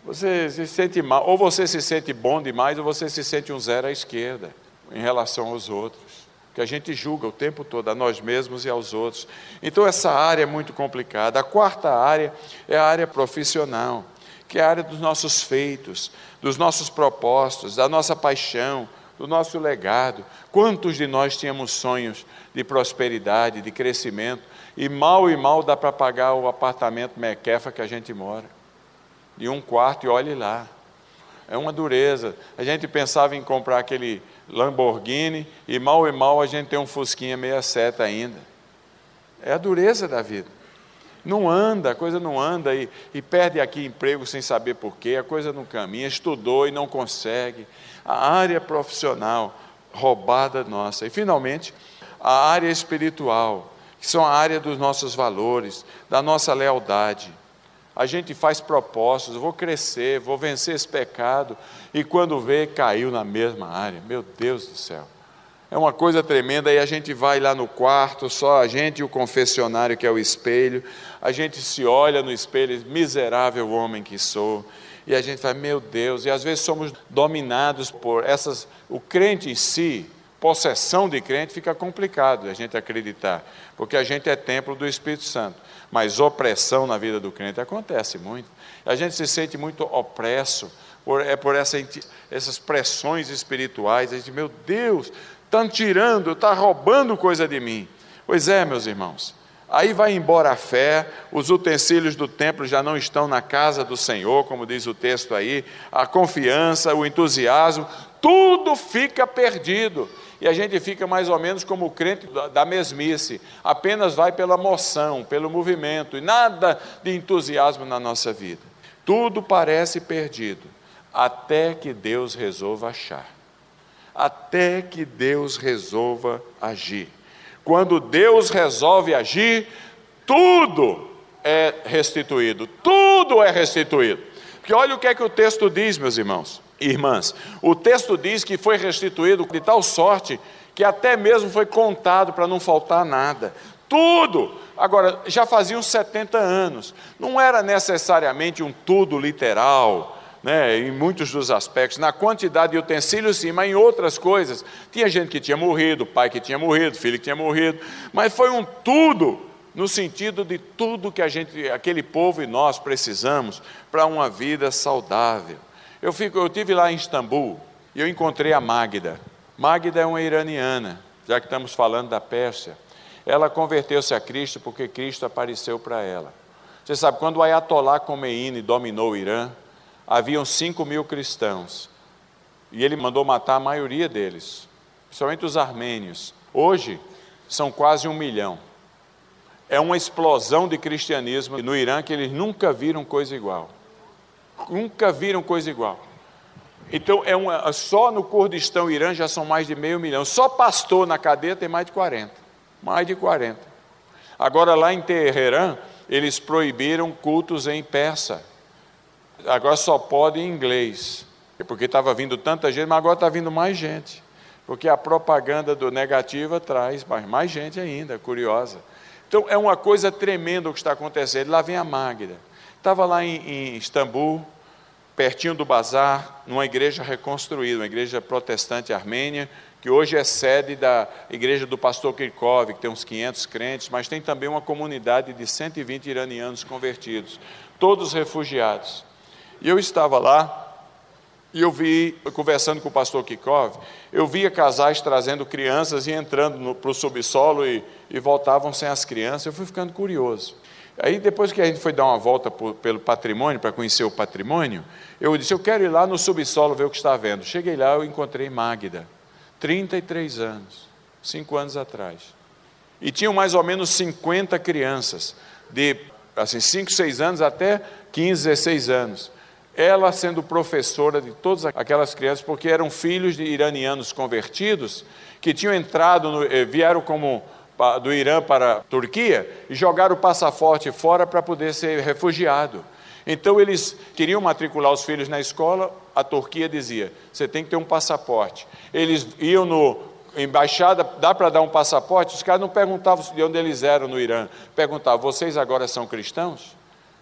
S1: Você se sente mal, ou você se sente bom demais, ou você se sente um zero à esquerda em relação aos outros, que a gente julga o tempo todo a nós mesmos e aos outros. Então essa área é muito complicada. A quarta área é a área profissional, que é a área dos nossos feitos, dos nossos propósitos, da nossa paixão, do nosso legado. Quantos de nós tínhamos sonhos de prosperidade, de crescimento, e mal e mal dá para pagar o apartamento mequefa que a gente mora, de um quarto e olhe lá. É uma dureza. A gente pensava em comprar aquele Lamborghini e mal e mal a gente tem um Fusquinha 67 ainda. É a dureza da vida. Não anda, a coisa não anda e, e perde aqui emprego sem saber porquê, a coisa não caminha, estudou e não consegue. A área profissional roubada nossa. E finalmente, a área espiritual, que são a área dos nossos valores, da nossa lealdade a gente faz propósitos, vou crescer, vou vencer esse pecado, e quando vê, caiu na mesma área. Meu Deus do céu. É uma coisa tremenda, aí a gente vai lá no quarto, só a gente e o confessionário, que é o espelho, a gente se olha no espelho, miserável homem que sou, e a gente fala, meu Deus, e às vezes somos dominados por essas, o crente em si, possessão de crente, fica complicado a gente acreditar, porque a gente é templo do Espírito Santo. Mas opressão na vida do crente acontece muito. A gente se sente muito opresso por, é por essa, essas pressões espirituais. A gente, meu Deus, estão tirando, está roubando coisa de mim. Pois é, meus irmãos. Aí vai embora a fé, os utensílios do templo já não estão na casa do Senhor, como diz o texto aí, a confiança, o entusiasmo, tudo fica perdido e a gente fica mais ou menos como o crente da mesmice, apenas vai pela moção, pelo movimento, e nada de entusiasmo na nossa vida. Tudo parece perdido, até que Deus resolva achar, até que Deus resolva agir. Quando Deus resolve agir, tudo é restituído, tudo é restituído. Porque olha o que é que o texto diz, meus irmãos irmãs. O texto diz que foi restituído de tal sorte que até mesmo foi contado para não faltar nada. Tudo. Agora, já faziam 70 anos. Não era necessariamente um tudo literal, né, em muitos dos aspectos, na quantidade de utensílios sim, mas em outras coisas. Tinha gente que tinha morrido, pai que tinha morrido, filho que tinha morrido, mas foi um tudo no sentido de tudo que a gente, aquele povo e nós precisamos para uma vida saudável. Eu fico, eu tive lá em Istambul e eu encontrei a Magda. Magda é uma iraniana, já que estamos falando da Pérsia. Ela converteu-se a Cristo porque Cristo apareceu para ela. Você sabe, quando o Ayatollah Khomeini dominou o Irã, haviam 5 mil cristãos. E ele mandou matar a maioria deles, principalmente os armênios. Hoje, são quase um milhão. É uma explosão de cristianismo no Irã que eles nunca viram coisa igual. Nunca viram coisa igual. Então, é uma, só no Kurdistão, Irã, já são mais de meio milhão. Só pastor na cadeia tem mais de 40. Mais de 40. Agora, lá em Teherã, eles proibiram cultos em persa agora só pode em inglês, porque estava vindo tanta gente, mas agora está vindo mais gente, porque a propaganda do negativa traz mais gente ainda, curiosa. Então é uma coisa tremenda o que está acontecendo. Lá vem a Magda. Estava lá em, em Istambul, pertinho do bazar, numa igreja reconstruída, uma igreja protestante armênia, que hoje é sede da igreja do pastor Kirkov, que tem uns 500 crentes, mas tem também uma comunidade de 120 iranianos convertidos, todos refugiados. E eu estava lá e eu vi, conversando com o pastor Kikov, eu via casais trazendo crianças e entrando para o subsolo e, e voltavam sem as crianças. Eu fui ficando curioso. Aí, depois que a gente foi dar uma volta por, pelo patrimônio, para conhecer o patrimônio, eu disse: Eu quero ir lá no subsolo ver o que está vendo. Cheguei lá, eu encontrei Magda, 33 anos, cinco anos atrás. E tinham mais ou menos 50 crianças, de assim, 5, 6 anos até 15, 16 anos ela sendo professora de todas aquelas crianças, porque eram filhos de iranianos convertidos que tinham entrado, no, eh, vieram como do Irã para a Turquia e jogaram o passaporte fora para poder ser refugiado. Então eles queriam matricular os filhos na escola, a Turquia dizia: você tem que ter um passaporte. Eles iam no embaixada, dá para dar um passaporte? Os caras não perguntavam de onde eles eram no Irã, perguntavam: vocês agora são cristãos?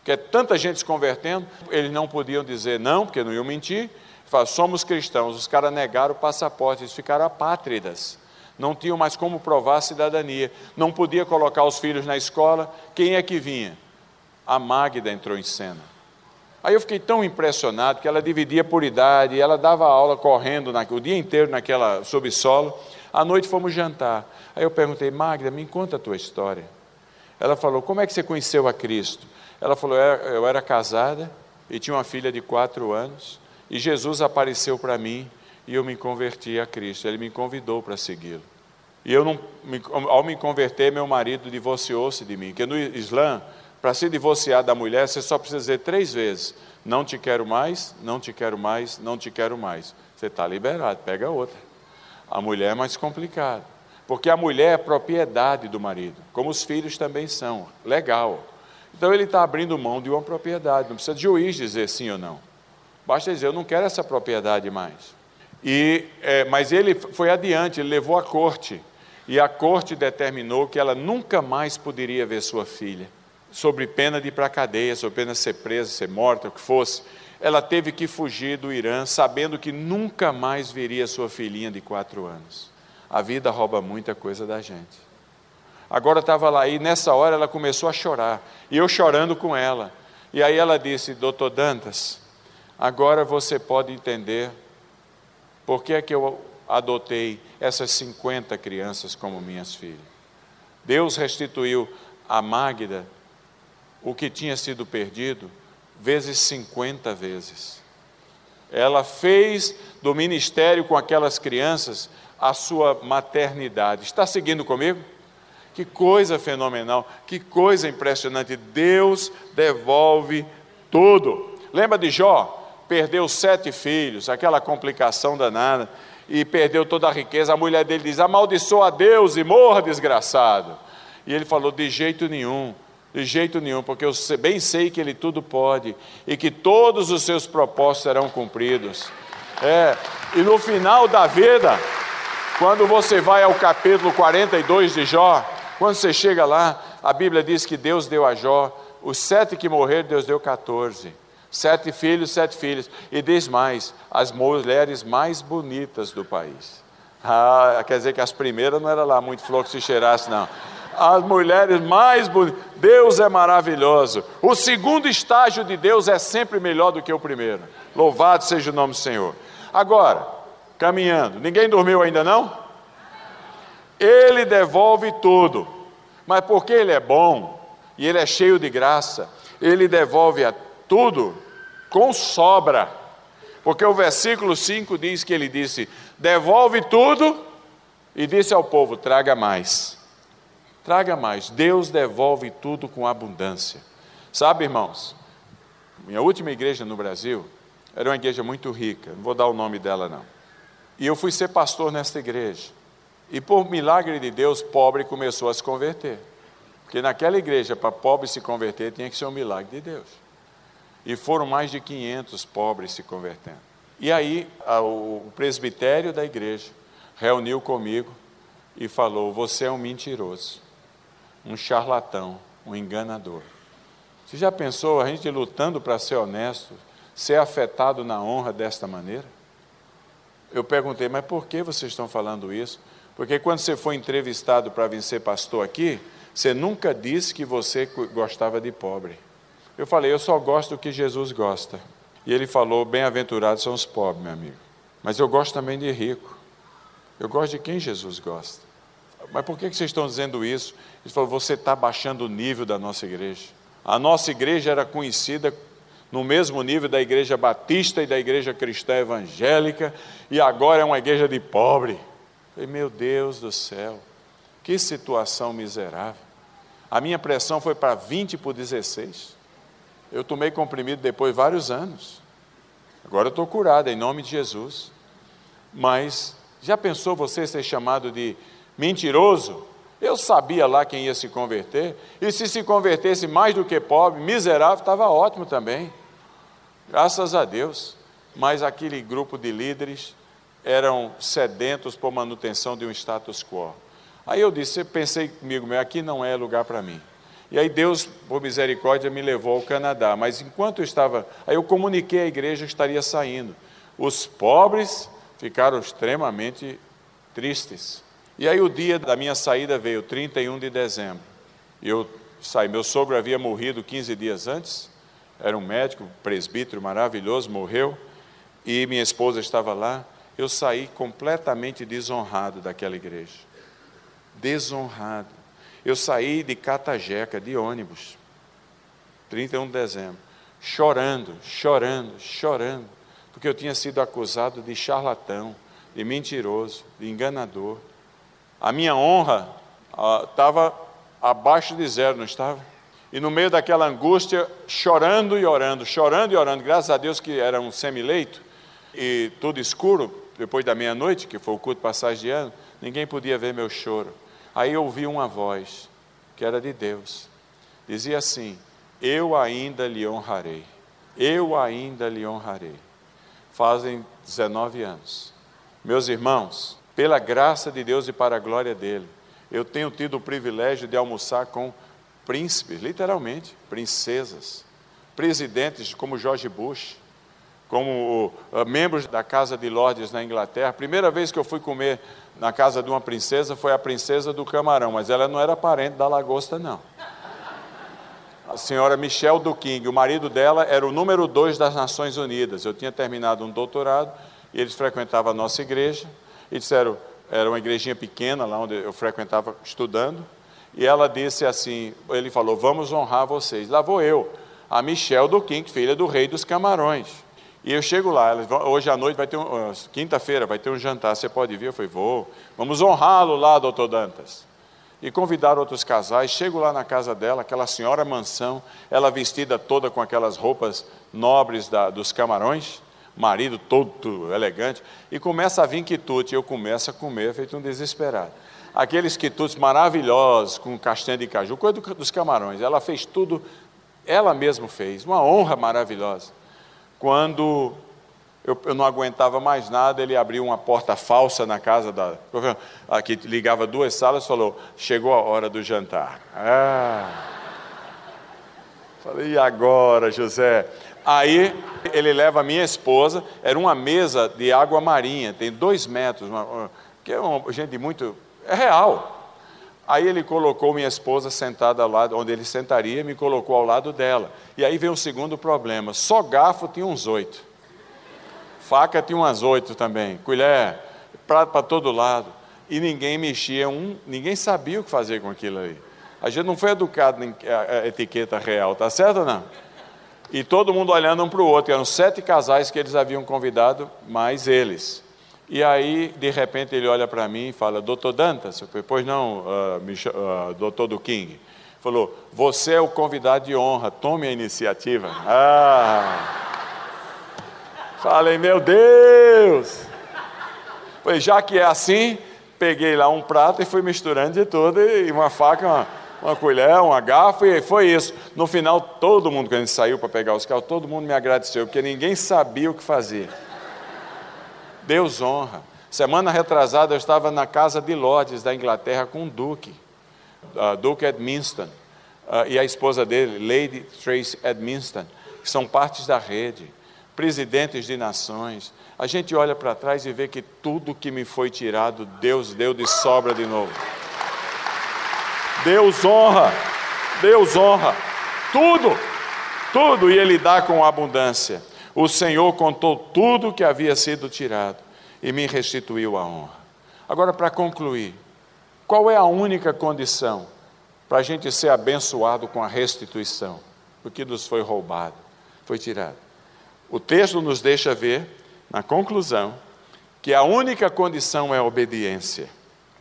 S1: Que é tanta gente se convertendo, eles não podiam dizer não, porque não iam mentir. Falaram, somos cristãos. Os caras negaram o passaporte, eles ficaram apátridas. Não tinham mais como provar a cidadania. Não podia colocar os filhos na escola. Quem é que vinha? A Magda entrou em cena. Aí eu fiquei tão impressionado que ela dividia por idade, ela dava aula correndo na, o dia inteiro naquela subsolo. À noite fomos jantar. Aí eu perguntei, Magda, me conta a tua história. Ela falou, como é que você conheceu a Cristo? Ela falou: Eu era casada e tinha uma filha de quatro anos, e Jesus apareceu para mim e eu me converti a Cristo. Ele me convidou para segui-lo. E eu não, ao me converter, meu marido divorciou-se de mim. Porque no Islã, para se divorciar da mulher, você só precisa dizer três vezes: Não te quero mais, não te quero mais, não te quero mais. Você está liberado, pega outra. A mulher é mais complicado. Porque a mulher é propriedade do marido, como os filhos também são. Legal. Então ele está abrindo mão de uma propriedade, não precisa de juiz dizer sim ou não. Basta dizer, eu não quero essa propriedade mais. E, é, mas ele foi adiante, ele levou a corte. E a corte determinou que ela nunca mais poderia ver sua filha, sob pena de ir para a cadeia, sob pena de ser presa, ser morta, o que fosse. Ela teve que fugir do Irã, sabendo que nunca mais veria sua filhinha de quatro anos. A vida rouba muita coisa da gente. Agora estava lá e nessa hora ela começou a chorar, e eu chorando com ela. E aí ela disse: Doutor Dantas, agora você pode entender por que é que eu adotei essas 50 crianças como minhas filhas. Deus restituiu a Magda o que tinha sido perdido, vezes 50 vezes. Ela fez do ministério com aquelas crianças a sua maternidade. Está seguindo comigo? Que coisa fenomenal, que coisa impressionante. Deus devolve tudo. Lembra de Jó? Perdeu sete filhos, aquela complicação danada, e perdeu toda a riqueza. A mulher dele diz: amaldiçoa a Deus e morra desgraçado. E ele falou: de jeito nenhum, de jeito nenhum, porque eu bem sei que Ele tudo pode e que todos os seus propósitos serão cumpridos. É, e no final da vida, quando você vai ao capítulo 42 de Jó, Quando você chega lá, a Bíblia diz que Deus deu a Jó, os sete que morreram, Deus deu 14. Sete filhos, sete filhas. E diz mais: as mulheres mais bonitas do país. Ah, quer dizer que as primeiras não era lá muito flor que se cheirasse, não. As mulheres mais bonitas. Deus é maravilhoso. O segundo estágio de Deus é sempre melhor do que o primeiro. Louvado seja o nome do Senhor. Agora, caminhando. Ninguém dormiu ainda não? Ele devolve tudo. Mas porque ele é bom e ele é cheio de graça, ele devolve a tudo com sobra. Porque o versículo 5 diz que ele disse: devolve tudo e disse ao povo: traga mais. Traga mais. Deus devolve tudo com abundância. Sabe, irmãos, minha última igreja no Brasil era uma igreja muito rica, não vou dar o nome dela não. E eu fui ser pastor nesta igreja. E por milagre de Deus, pobre começou a se converter. Porque naquela igreja, para pobre se converter, tinha que ser um milagre de Deus. E foram mais de 500 pobres se convertendo. E aí, o presbitério da igreja reuniu comigo e falou: Você é um mentiroso, um charlatão, um enganador. Você já pensou a gente lutando para ser honesto, ser afetado na honra desta maneira? Eu perguntei, mas por que vocês estão falando isso? Porque quando você foi entrevistado para vir ser pastor aqui, você nunca disse que você gostava de pobre. Eu falei, eu só gosto do que Jesus gosta. E ele falou, bem-aventurados são os pobres, meu amigo. Mas eu gosto também de rico. Eu gosto de quem Jesus gosta. Mas por que vocês estão dizendo isso? Ele falou, você está baixando o nível da nossa igreja. A nossa igreja era conhecida no mesmo nível da igreja batista e da igreja cristã evangélica, e agora é uma igreja de pobre. Falei, meu Deus do céu, que situação miserável. A minha pressão foi para 20 por 16. Eu tomei comprimido depois de vários anos. Agora eu estou curado, em nome de Jesus. Mas já pensou você ser chamado de mentiroso? Eu sabia lá quem ia se converter, e se se convertesse mais do que pobre, miserável, estava ótimo também. Graças a Deus. Mas aquele grupo de líderes eram sedentos por manutenção de um status quo. Aí eu disse, pensei comigo, aqui não é lugar para mim. E aí Deus, por misericórdia, me levou ao Canadá. Mas enquanto eu estava, aí eu comuniquei à igreja que estaria saindo. Os pobres ficaram extremamente tristes. E aí o dia da minha saída veio, 31 de dezembro. Eu saí, meu sogro havia morrido 15 dias antes, era um médico, presbítero maravilhoso, morreu, e minha esposa estava lá. Eu saí completamente desonrado daquela igreja. Desonrado. Eu saí de Catajeca, de ônibus, 31 de dezembro, chorando, chorando, chorando, porque eu tinha sido acusado de charlatão, de mentiroso, de enganador. A minha honra estava ah, abaixo de zero, não estava? E no meio daquela angústia, chorando e orando, chorando e orando, graças a Deus que era um semileito e tudo escuro, depois da meia-noite, que foi o culto de passagem de ano, ninguém podia ver meu choro. Aí eu ouvi uma voz, que era de Deus, dizia assim: Eu ainda lhe honrarei, eu ainda lhe honrarei. Fazem 19 anos. Meus irmãos, pela graça de Deus e para a glória dele, eu tenho tido o privilégio de almoçar com príncipes, literalmente, princesas, presidentes como George Bush, como uh, membros da Casa de Lordes na Inglaterra. A primeira vez que eu fui comer na casa de uma princesa foi a princesa do camarão, mas ela não era parente da lagosta, não. A senhora Michelle do King, o marido dela era o número dois das Nações Unidas. Eu tinha terminado um doutorado e eles frequentavam a nossa igreja. E disseram, era uma igrejinha pequena lá onde eu frequentava estudando. E ela disse assim: ele falou, vamos honrar vocês. Lá vou eu, a Michelle do King, filha do rei dos camarões. E eu chego lá, hoje à noite vai ter um, quinta-feira vai ter um jantar, você pode vir? Eu falei, vou. Vamos honrá-lo lá, doutor Dantas. E convidar outros casais, chego lá na casa dela, aquela senhora mansão, ela vestida toda com aquelas roupas nobres da, dos camarões, marido todo elegante, e começa a vir quitute, eu começo a comer, feito um desesperado. Aqueles quitutes maravilhosos, com castanha de caju, coisa dos camarões, ela fez tudo, ela mesma fez, uma honra maravilhosa quando eu, eu, não aguentava mais nada, ele abriu uma porta falsa na casa da. que ligava duas salas falou: chegou a hora do jantar. Ah. Falei, e agora, José? Aí ele leva a minha esposa, era uma mesa de água marinha, tem dois metros, uma, que é uma gente muito. É real. Aí ele colocou minha esposa sentada ao lado, onde ele sentaria, me colocou ao lado dela. E aí veio um segundo problema: só garfo tinha uns oito. Faca tinha umas oito também, colher, prato para todo lado. E ninguém mexia, um, ninguém sabia o que fazer com aquilo aí. A gente não foi educado em a, etiqueta real, tá certo ou não? E todo mundo olhando um para o outro, eram sete casais que eles haviam convidado, mais eles. E aí, de repente, ele olha para mim e fala, doutor Dantas, eu falei, pois não, uh, uh, doutor do King. Falou, você é o convidado de honra, tome a iniciativa. Ah! Falei, meu Deus! Pois já que é assim, peguei lá um prato e fui misturando de tudo, e uma faca, uma, uma colher, uma garfo, e foi isso. No final, todo mundo, quando a gente saiu para pegar os carros, todo mundo me agradeceu, porque ninguém sabia o que fazer. Deus honra. Semana retrasada eu estava na casa de Lordes, da Inglaterra, com o Duque, uh, Duke Edminston, uh, e a esposa dele, Lady Trace Edminston, que são partes da rede presidentes de nações. A gente olha para trás e vê que tudo que me foi tirado, Deus deu de sobra de novo. Deus honra, Deus honra, tudo, tudo, e Ele dá com abundância. O Senhor contou tudo que havia sido tirado e me restituiu a honra. Agora, para concluir, qual é a única condição para a gente ser abençoado com a restituição? O que nos foi roubado, foi tirado. O texto nos deixa ver, na conclusão, que a única condição é a obediência.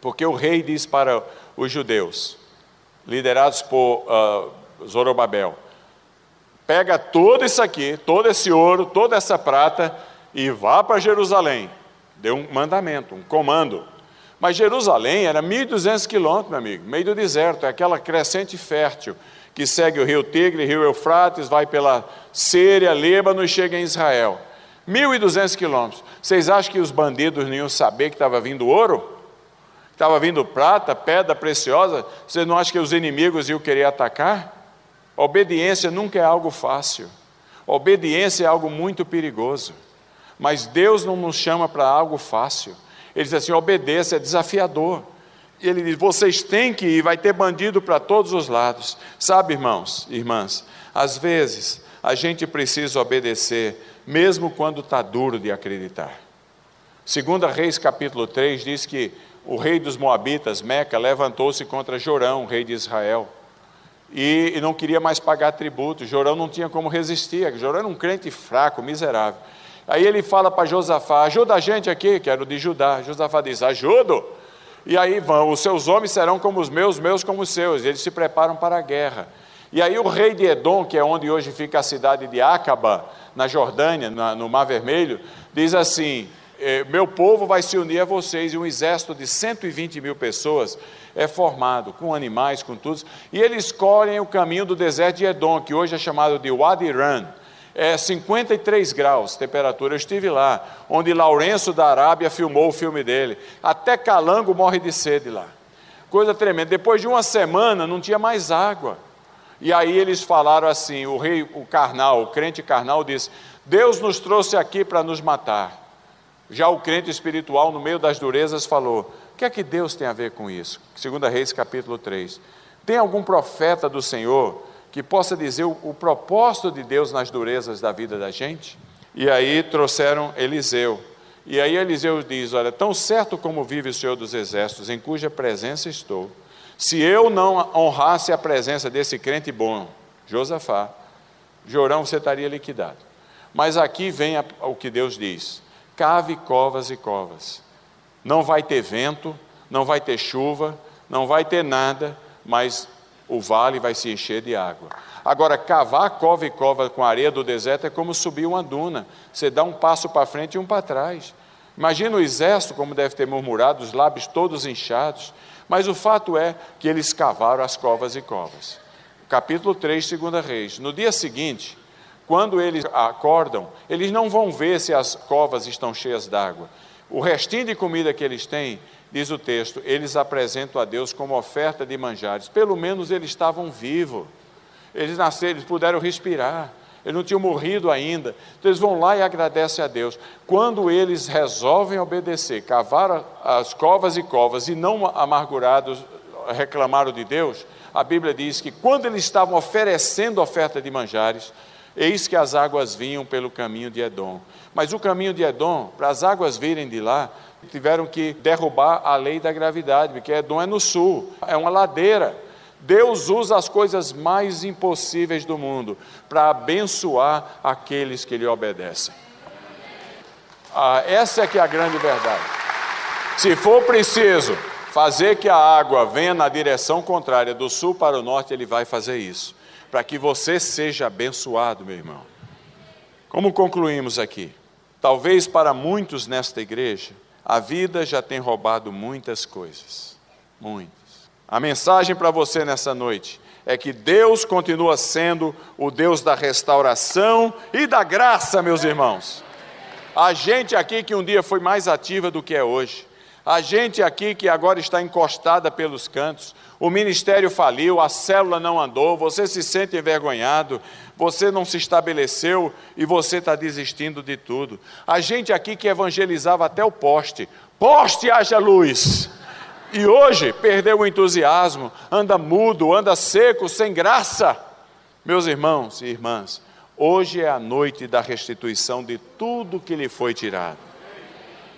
S1: Porque o rei diz para os judeus, liderados por uh, Zorobabel: pega todo isso aqui, todo esse ouro, toda essa prata e vá para Jerusalém. Deu um mandamento, um comando. Mas Jerusalém era 1.200 quilômetros, meu amigo, meio do deserto, é aquela crescente fértil que segue o rio Tigre, rio Eufrates, vai pela Síria, Líbano e chega em Israel. 1.200 quilômetros. Vocês acham que os bandidos não iam saber que estava vindo ouro? Estava vindo prata, pedra preciosa? Vocês não acham que os inimigos iam querer atacar? Obediência nunca é algo fácil. obediência é algo muito perigoso. Mas Deus não nos chama para algo fácil. Ele diz assim: obedeça, é desafiador ele diz: vocês têm que ir, vai ter bandido para todos os lados. Sabe, irmãos, irmãs, às vezes a gente precisa obedecer, mesmo quando está duro de acreditar. Segunda Reis capítulo 3 diz que o rei dos Moabitas, Meca, levantou-se contra Jorão, rei de Israel, e, e não queria mais pagar tributo. Jorão não tinha como resistir, Jorão era um crente fraco, miserável. Aí ele fala para Josafá: ajuda a gente aqui, que era de Judá. Josafá diz: ajudo. E aí vão, os seus homens serão como os meus, meus como os seus. E eles se preparam para a guerra. E aí o rei de Edom, que é onde hoje fica a cidade de Acaba, na Jordânia, na, no Mar Vermelho, diz assim: eh, Meu povo vai se unir a vocês, e um exército de 120 mil pessoas é formado, com animais, com tudo. E eles escolhem o caminho do deserto de Edom, que hoje é chamado de Wadi Ran é 53 graus temperatura. Eu estive lá, onde Lourenço da Arábia filmou o filme dele. Até calango morre de sede lá. Coisa tremenda. Depois de uma semana não tinha mais água. E aí eles falaram assim: o rei, o carnal, o crente carnal disse: Deus nos trouxe aqui para nos matar. Já o crente espiritual, no meio das durezas, falou: O que é que Deus tem a ver com isso? 2 Reis capítulo 3. Tem algum profeta do Senhor que possa dizer o, o propósito de Deus nas durezas da vida da gente. E aí trouxeram Eliseu. E aí Eliseu diz: Olha, tão certo como vive o Senhor dos Exércitos, em cuja presença estou, se eu não honrasse a presença desse crente bom, Josafá, Jorão, você estaria liquidado. Mas aqui vem a, o que Deus diz: cave covas e covas. Não vai ter vento, não vai ter chuva, não vai ter nada, mas o vale vai se encher de água. Agora, cavar cova e cova com areia do deserto é como subir uma duna. Você dá um passo para frente e um para trás. Imagina o exército como deve ter murmurado, os lábios todos inchados. Mas o fato é que eles cavaram as covas e covas. Capítulo 3, 2 Reis. No dia seguinte, quando eles acordam, eles não vão ver se as covas estão cheias d'água. O restinho de comida que eles têm, diz o texto, eles apresentam a Deus como oferta de manjares. Pelo menos eles estavam vivos. Eles nasceram, eles puderam respirar. Eles não tinham morrido ainda. Então eles vão lá e agradecem a Deus. Quando eles resolvem obedecer, cavaram as covas e covas e não amargurados reclamaram de Deus, a Bíblia diz que quando eles estavam oferecendo oferta de manjares, Eis que as águas vinham pelo caminho de Edom. Mas o caminho de Edom, para as águas virem de lá, tiveram que derrubar a lei da gravidade, porque Edom é no sul, é uma ladeira. Deus usa as coisas mais impossíveis do mundo para abençoar aqueles que lhe obedecem. Ah, essa é que é a grande verdade. Se for preciso fazer que a água venha na direção contrária, do sul para o norte, ele vai fazer isso para que você seja abençoado, meu irmão. Como concluímos aqui? Talvez para muitos nesta igreja, a vida já tem roubado muitas coisas. Muitas. A mensagem para você nessa noite é que Deus continua sendo o Deus da restauração e da graça, meus irmãos. A gente aqui que um dia foi mais ativa do que é hoje, a gente aqui que agora está encostada pelos cantos, o ministério faliu, a célula não andou, você se sente envergonhado, você não se estabeleceu e você está desistindo de tudo. A gente aqui que evangelizava até o poste, poste haja luz. E hoje perdeu o entusiasmo, anda mudo, anda seco, sem graça. Meus irmãos e irmãs, hoje é a noite da restituição de tudo que lhe foi tirado.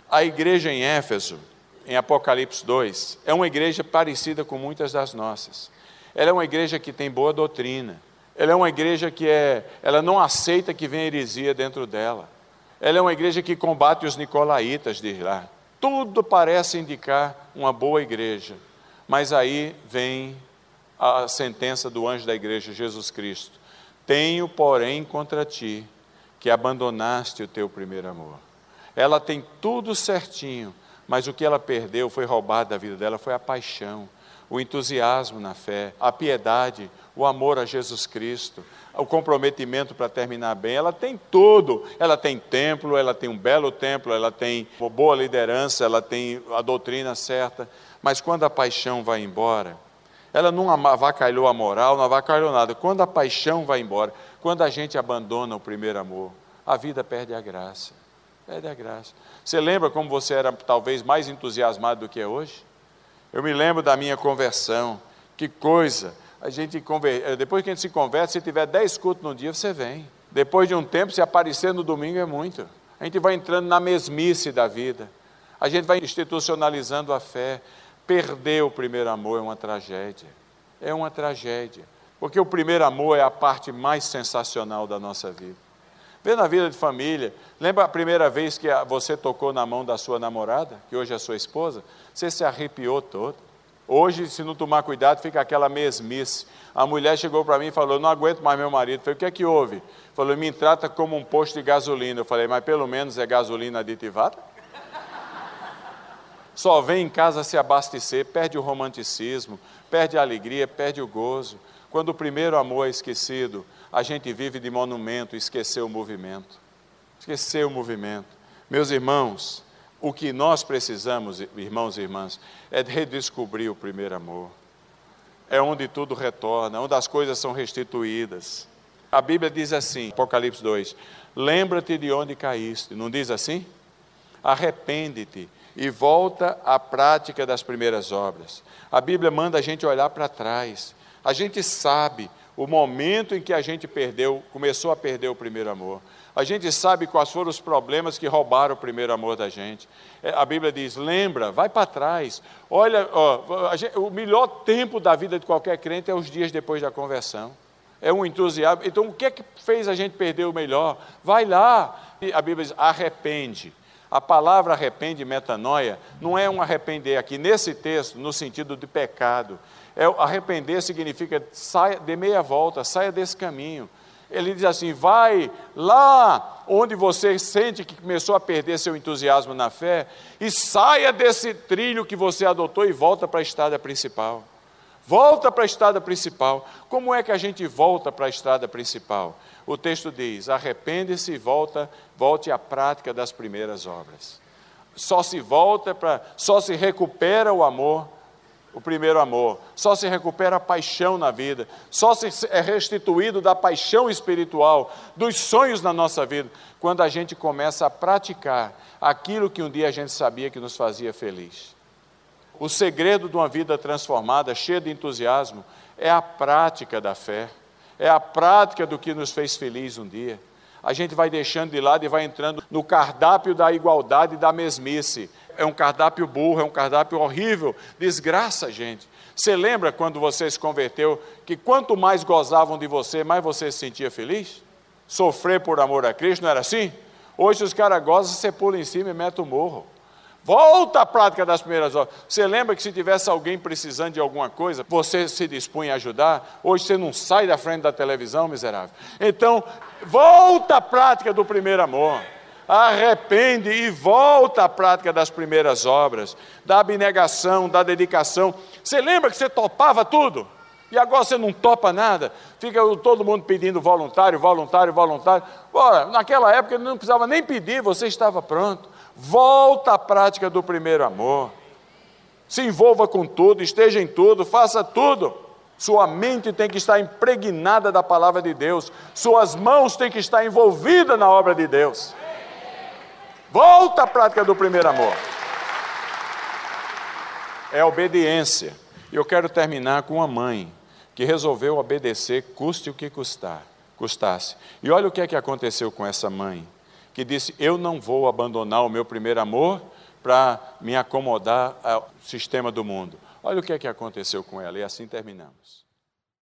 S1: A igreja em Éfeso em Apocalipse 2, é uma igreja parecida com muitas das nossas. Ela é uma igreja que tem boa doutrina. Ela é uma igreja que é, ela não aceita que venha heresia dentro dela. Ela é uma igreja que combate os nicolaítas de lá. Tudo parece indicar uma boa igreja. Mas aí vem a sentença do anjo da igreja, Jesus Cristo. Tenho, porém, contra ti que abandonaste o teu primeiro amor. Ela tem tudo certinho, mas o que ela perdeu, foi roubado da vida dela, foi a paixão, o entusiasmo na fé, a piedade, o amor a Jesus Cristo, o comprometimento para terminar bem. Ela tem tudo. Ela tem templo, ela tem um belo templo, ela tem uma boa liderança, ela tem a doutrina certa. Mas quando a paixão vai embora, ela não avacalhou a moral, não avacalhou nada. Quando a paixão vai embora, quando a gente abandona o primeiro amor, a vida perde a graça. Perde a graça. Você lembra como você era talvez mais entusiasmado do que é hoje? Eu me lembro da minha conversão. Que coisa! A gente eh, depois que a gente se converte, se tiver dez cultos no dia, você vem. Depois de um tempo, se aparecer no domingo é muito. A gente vai entrando na mesmice da vida. A gente vai institucionalizando a fé. Perder o primeiro amor é uma tragédia. É uma tragédia. Porque o primeiro amor é a parte mais sensacional da nossa vida. Vê na vida de família. Lembra a primeira vez que você tocou na mão da sua namorada, que hoje é sua esposa? Você se arrepiou todo. Hoje, se não tomar cuidado, fica aquela mesmice. A mulher chegou para mim e falou: Não aguento mais meu marido. Eu falei: O que é que houve? Falou: Me trata como um posto de gasolina. Eu falei: Mas pelo menos é gasolina aditivada? Só vem em casa se abastecer, perde o romanticismo, perde a alegria, perde o gozo. Quando o primeiro amor é esquecido, a gente vive de monumento, esqueceu o movimento. Esqueceu o movimento. Meus irmãos, o que nós precisamos, irmãos e irmãs, é de redescobrir o primeiro amor. É onde tudo retorna, onde as coisas são restituídas. A Bíblia diz assim, Apocalipse 2: Lembra-te de onde caíste. Não diz assim? Arrepende-te e volta à prática das primeiras obras. A Bíblia manda a gente olhar para trás. A gente sabe o momento em que a gente perdeu, começou a perder o primeiro amor. A gente sabe quais foram os problemas que roubaram o primeiro amor da gente. É, a Bíblia diz: lembra, vai para trás. Olha, ó, gente, o melhor tempo da vida de qualquer crente é os dias depois da conversão. É um entusiasmo. Então, o que é que fez a gente perder o melhor? Vai lá. E a Bíblia diz: arrepende. A palavra arrepende, metanoia, não é um arrepender aqui nesse texto no sentido de pecado, é, arrepender significa saia, de meia volta, saia desse caminho. Ele diz assim: vai lá onde você sente que começou a perder seu entusiasmo na fé e saia desse trilho que você adotou e volta para a estrada principal. Volta para a estrada principal. Como é que a gente volta para a estrada principal? O texto diz: arrepende-se e volta, volte à prática das primeiras obras. Só se volta para, só se recupera o amor, o primeiro amor, só se recupera a paixão na vida, só se é restituído da paixão espiritual, dos sonhos na nossa vida, quando a gente começa a praticar aquilo que um dia a gente sabia que nos fazia feliz. O segredo de uma vida transformada, cheia de entusiasmo, é a prática da fé, é a prática do que nos fez feliz um dia. A gente vai deixando de lado e vai entrando no cardápio da igualdade e da mesmice. É um cardápio burro, é um cardápio horrível, desgraça gente. Você lembra quando você se converteu que quanto mais gozavam de você, mais você se sentia feliz? Sofrer por amor a Cristo, não era assim? Hoje os caras gozam, você pula em cima e mete o morro. Volta à prática das primeiras obras. Você lembra que se tivesse alguém precisando de alguma coisa, você se dispunha a ajudar? Hoje você não sai da frente da televisão, miserável. Então, volta à prática do primeiro amor. Arrepende e volta à prática das primeiras obras, da abnegação, da dedicação. Você lembra que você topava tudo? E agora você não topa nada, fica todo mundo pedindo voluntário, voluntário, voluntário. Ora, naquela época não precisava nem pedir, você estava pronto. Volta à prática do primeiro amor. Se envolva com tudo, esteja em tudo, faça tudo. Sua mente tem que estar impregnada da palavra de Deus. Suas mãos têm que estar envolvidas na obra de Deus. Volta à prática do primeiro amor. É obediência. E eu quero terminar com uma mãe que resolveu obedecer, custe o que custar, custasse. E olha o que é que aconteceu com essa mãe que disse: Eu não vou abandonar o meu primeiro amor para me acomodar ao sistema do mundo. Olha o que é que aconteceu com ela, e assim terminamos.